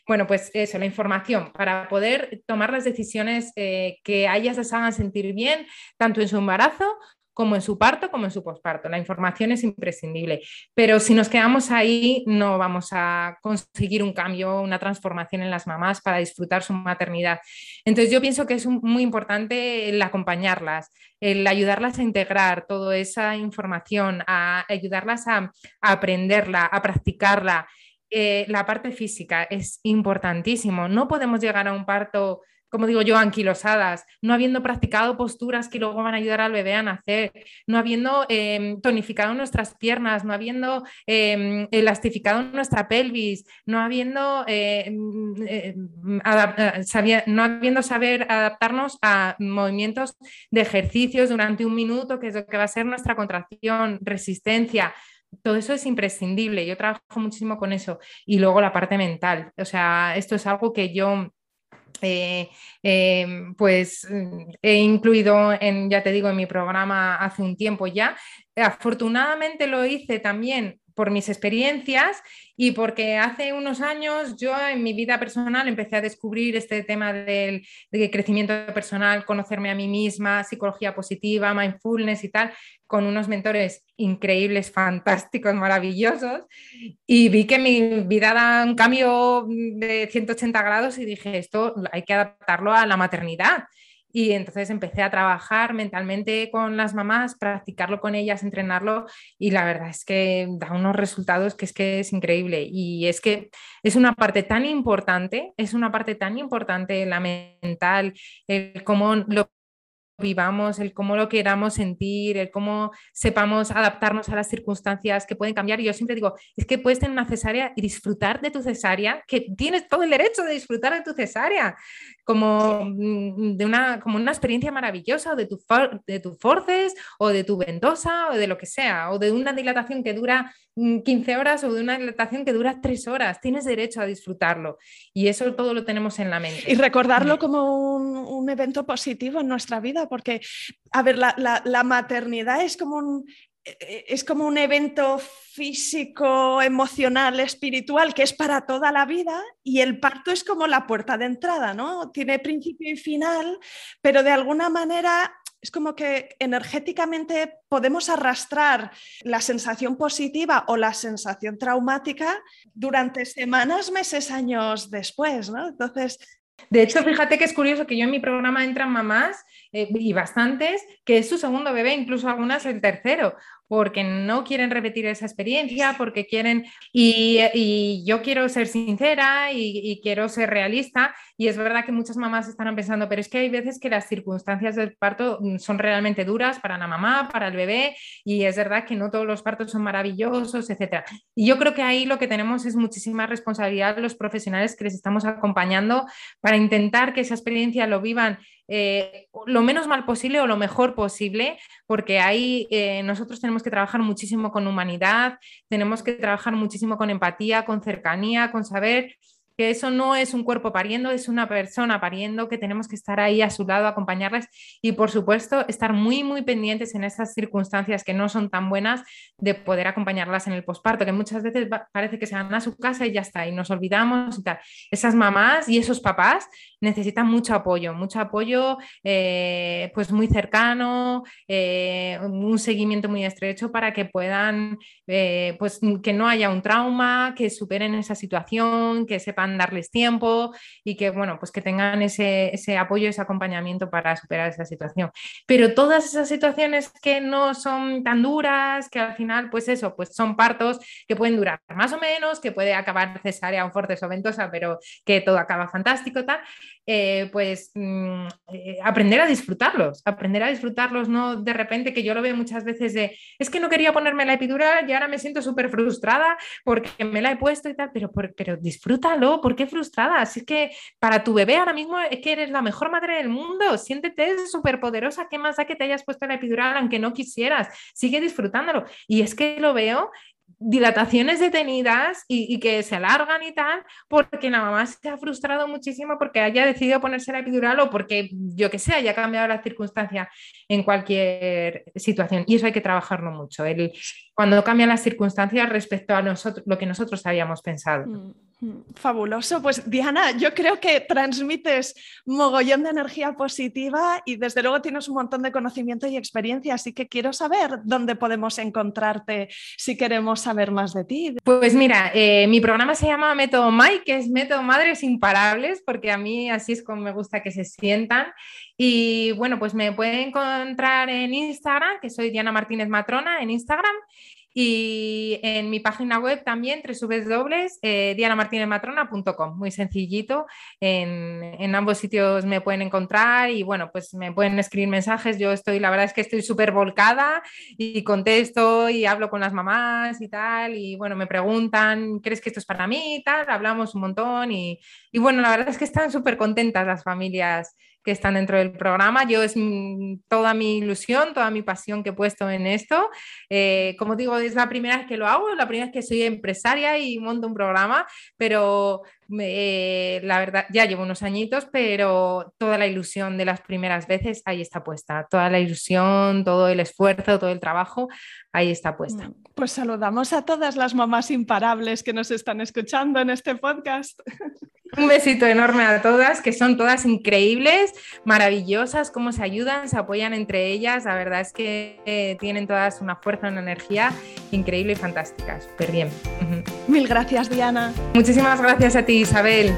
Bueno, pues eso, la información para poder tomar las decisiones eh, que a ellas les hagan sentir bien, tanto en su embarazo como en su parto como en su posparto. La información es imprescindible, pero si nos quedamos ahí no vamos a conseguir un cambio, una transformación en las mamás para disfrutar su maternidad. Entonces yo pienso que es muy importante el acompañarlas, el ayudarlas a integrar toda esa información, a ayudarlas a, aprenderla, a practicarla. Eh, la parte física es importantísimo. No podemos llegar a un parto como digo yo, anquilosadas, no habiendo practicado posturas que luego van a ayudar al bebé a nacer, no habiendo em, tonificado nuestras piernas, no habiendo em, elastificado nuestra pelvis, no habiendo, em, eh, no habiendo saber adaptarnos a movimientos de ejercicios durante un minuto, que es lo que va a ser nuestra contracción, resistencia todo eso es imprescindible. Yo trabajo muchísimo con eso. Y luego la parte mental. O sea, esto es algo que yo eh, eh, pues he incluido en, ya te digo, en mi programa hace un tiempo ya. Afortunadamente lo hice también por mis experiencias y porque hace unos años yo en mi vida personal empecé a descubrir este tema del, crecimiento personal, conocerme a mí misma, psicología positiva, mindfulness y tal, con unos mentores increíbles, fantásticos, maravillosos, y vi que mi vida da un cambio de 180 grados y dije, esto hay que adaptarlo a la maternidad. Y entonces empecé a trabajar mentalmente con las mamás, practicarlo con ellas, entrenarlo y la verdad es que da unos resultados que es que es increíble. Y es que es una parte tan importante, es una parte tan importante la mental, el cómo lo vivamos, el cómo lo queramos sentir, el cómo sepamos adaptarnos a las circunstancias que pueden cambiar. Y yo siempre digo, es que puedes tener una cesárea y disfrutar de tu cesárea, que tienes todo el derecho de disfrutar de tu cesárea, como, mm, de una, como una experiencia maravillosa, o de tu, de tu forces, o de tu ventosa, o de lo que sea, o de una dilatación que dura 15 mm, horas o de una dilatación que dura 3 horas. Tienes derecho a disfrutarlo. Y eso todo lo tenemos en la mente. Y recordarlo como un evento positivo en nuestra vida porque, a ver, la, maternidad es como un, e, es como un evento físico, emocional, espiritual que es para toda la vida y el parto es como la puerta de entrada, ¿no? Tiene principio y final, pero de alguna manera es como que energéticamente podemos arrastrar la sensación positiva o la sensación traumática durante semanas, meses, años después, ¿no? Entonces... De hecho, fíjate que es curioso que yo en mi programa entran mamás eh, y bastantes, que es su segundo bebé, incluso algunas el tercero porque no quieren repetir esa experiencia, porque quieren, y, yo quiero ser sincera y, quiero ser realista, y es verdad que muchas mamás están pensando, pero es que hay veces que las circunstancias del parto mm, son realmente duras para la mamá, para el bebé, y es verdad que no todos los partos son maravillosos, etc. Y yo creo que ahí lo que tenemos es muchísima responsabilidad los profesionales que les estamos acompañando para intentar que esa experiencia lo vivan eh, lo menos mal posible o lo mejor posible, porque ahí eh, nosotros tenemos que trabajar muchísimo con humanidad, tenemos que trabajar muchísimo con empatía, con cercanía, con saber que eso no es un cuerpo pariendo, es una persona pariendo, que tenemos que estar ahí a su lado, acompañarles y por supuesto estar muy, muy pendientes en esas circunstancias que no son tan buenas de poder acompañarlas en el posparto, que muchas veces parece que se van a su casa y ya está, y nos olvidamos y tal. Esas mamás y esos papás necesitan mucho apoyo, mucho apoyo eh, pues muy cercano, eh, un seguimiento muy estrecho para que puedan, eh, pues que no haya un trauma, que superen esa situación, que sepan darles tiempo y que, bueno, pues que tengan ese, ese apoyo, ese acompañamiento para superar esa situación. Pero todas esas situaciones que no son tan duras, que al final, pues eso, pues son partos que pueden durar más o menos, que puede acabar cesárea o fortes o ventosa, pero que todo acaba fantástico, tal, eh, pues mm, eh, aprender a disfrutarlos, aprender a disfrutarlos, no de repente que yo lo veo muchas veces de, es que no quería ponerme la epidural y ahora me siento súper frustrada porque me la he puesto y tal, pero, pero disfrútalo, ¿por qué frustrada? Así que para tu bebé ahora mismo es que eres la mejor madre del mundo, siéntete súper poderosa, ¿qué más da que te hayas puesto la epidural aunque no quisieras? Sigue disfrutándolo. Y es que lo veo dilataciones detenidas y, que se alargan y tal, porque la mamá se ha frustrado muchísimo porque haya decidido ponerse la epidural o porque, yo que sé, haya cambiado la circunstancia en cualquier situación. Y eso hay que trabajarlo mucho, cuando cambian las circunstancias respecto a nosotros, lo que nosotros habíamos pensado. Mm. Fabuloso. Pues Diana, yo creo que transmites mogollón de energía positiva y desde luego tienes un montón de conocimiento y experiencia, así que quiero saber dónde podemos encontrarte si queremos saber más de ti. Pues mira, eh, mi programa se llama Método Mike, que es Método Madres Imparables, porque a mí así es como me gusta que se sientan. Y bueno, pues me pueden encontrar en Instagram, que soy Diana Martínez Matrona en Instagram y en mi página web también, www.dianamartinezmatrona.com, muy sencillito, en, en, ambos sitios me pueden encontrar y bueno, pues me pueden escribir mensajes, yo estoy, la verdad es que estoy súper volcada y contesto y hablo con las mamás y tal, y bueno, me preguntan, ¿crees que esto es para mí? y tal, hablamos un montón y, y bueno, la verdad es que están súper contentas las familias que están dentro del programa. Yo es toda mi ilusión, toda mi pasión que he puesto en esto. Eh, como digo, es la primera vez que lo hago, la primera vez que soy empresaria y monto un programa, pero eh, la verdad, ya llevo unos añitos, pero toda la ilusión de las primeras veces ahí está puesta. Toda la ilusión, todo el esfuerzo, todo el trabajo, ahí está puesta. Pues saludamos a todas las mamás imparables que nos están escuchando en este podcast. Un besito enorme a todas, que son todas increíbles, maravillosas, cómo se ayudan, se apoyan entre ellas. La verdad es que eh, tienen todas una fuerza, una energía increíble y fantástica. Súper bien. Mil gracias, Diana. Muchísimas gracias a ti, Isabel.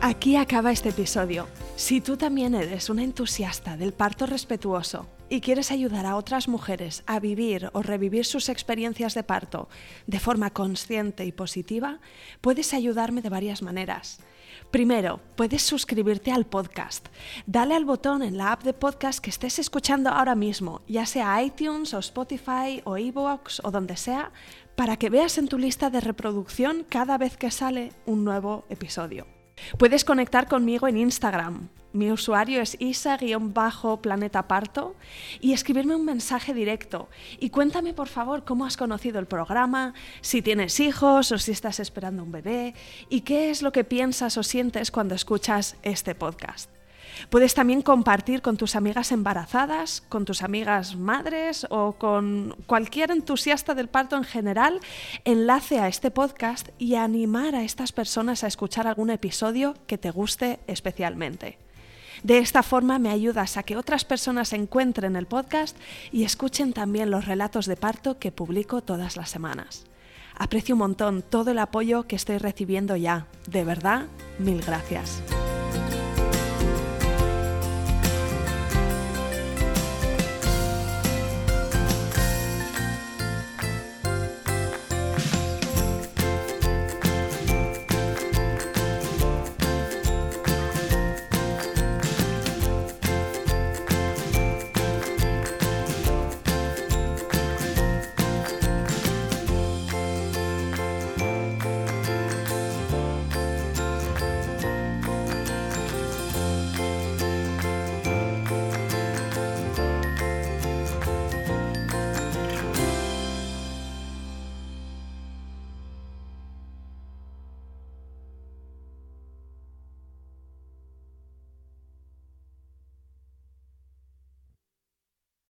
Aquí acaba este episodio. Si tú también eres una entusiasta del parto respetuoso y quieres ayudar a otras mujeres a vivir o revivir sus experiencias de parto de forma consciente y positiva, puedes ayudarme de varias maneras. Primero, puedes suscribirte al podcast. Dale al botón en la app de podcast que estés escuchando ahora mismo, ya sea iTunes o Spotify o iVoox o donde sea, para que veas en tu lista de reproducción cada vez que sale un nuevo episodio. Puedes conectar conmigo en Instagram. Mi usuario es isa-planetaparto y escribirme un mensaje directo. Y cuéntame por favor cómo has conocido el programa, si tienes hijos o si estás esperando un bebé y qué es lo que piensas o sientes cuando escuchas este podcast. Puedes también compartir con tus amigas embarazadas, con tus amigas madres o con cualquier entusiasta del parto en general, enlace a este podcast y animar a estas personas a escuchar algún episodio que te guste especialmente. De esta forma me ayudas a que otras personas encuentren el podcast y escuchen también los relatos de parto que publico todas las semanas. Aprecio un montón todo el apoyo que estoy recibiendo ya. De verdad, mil gracias.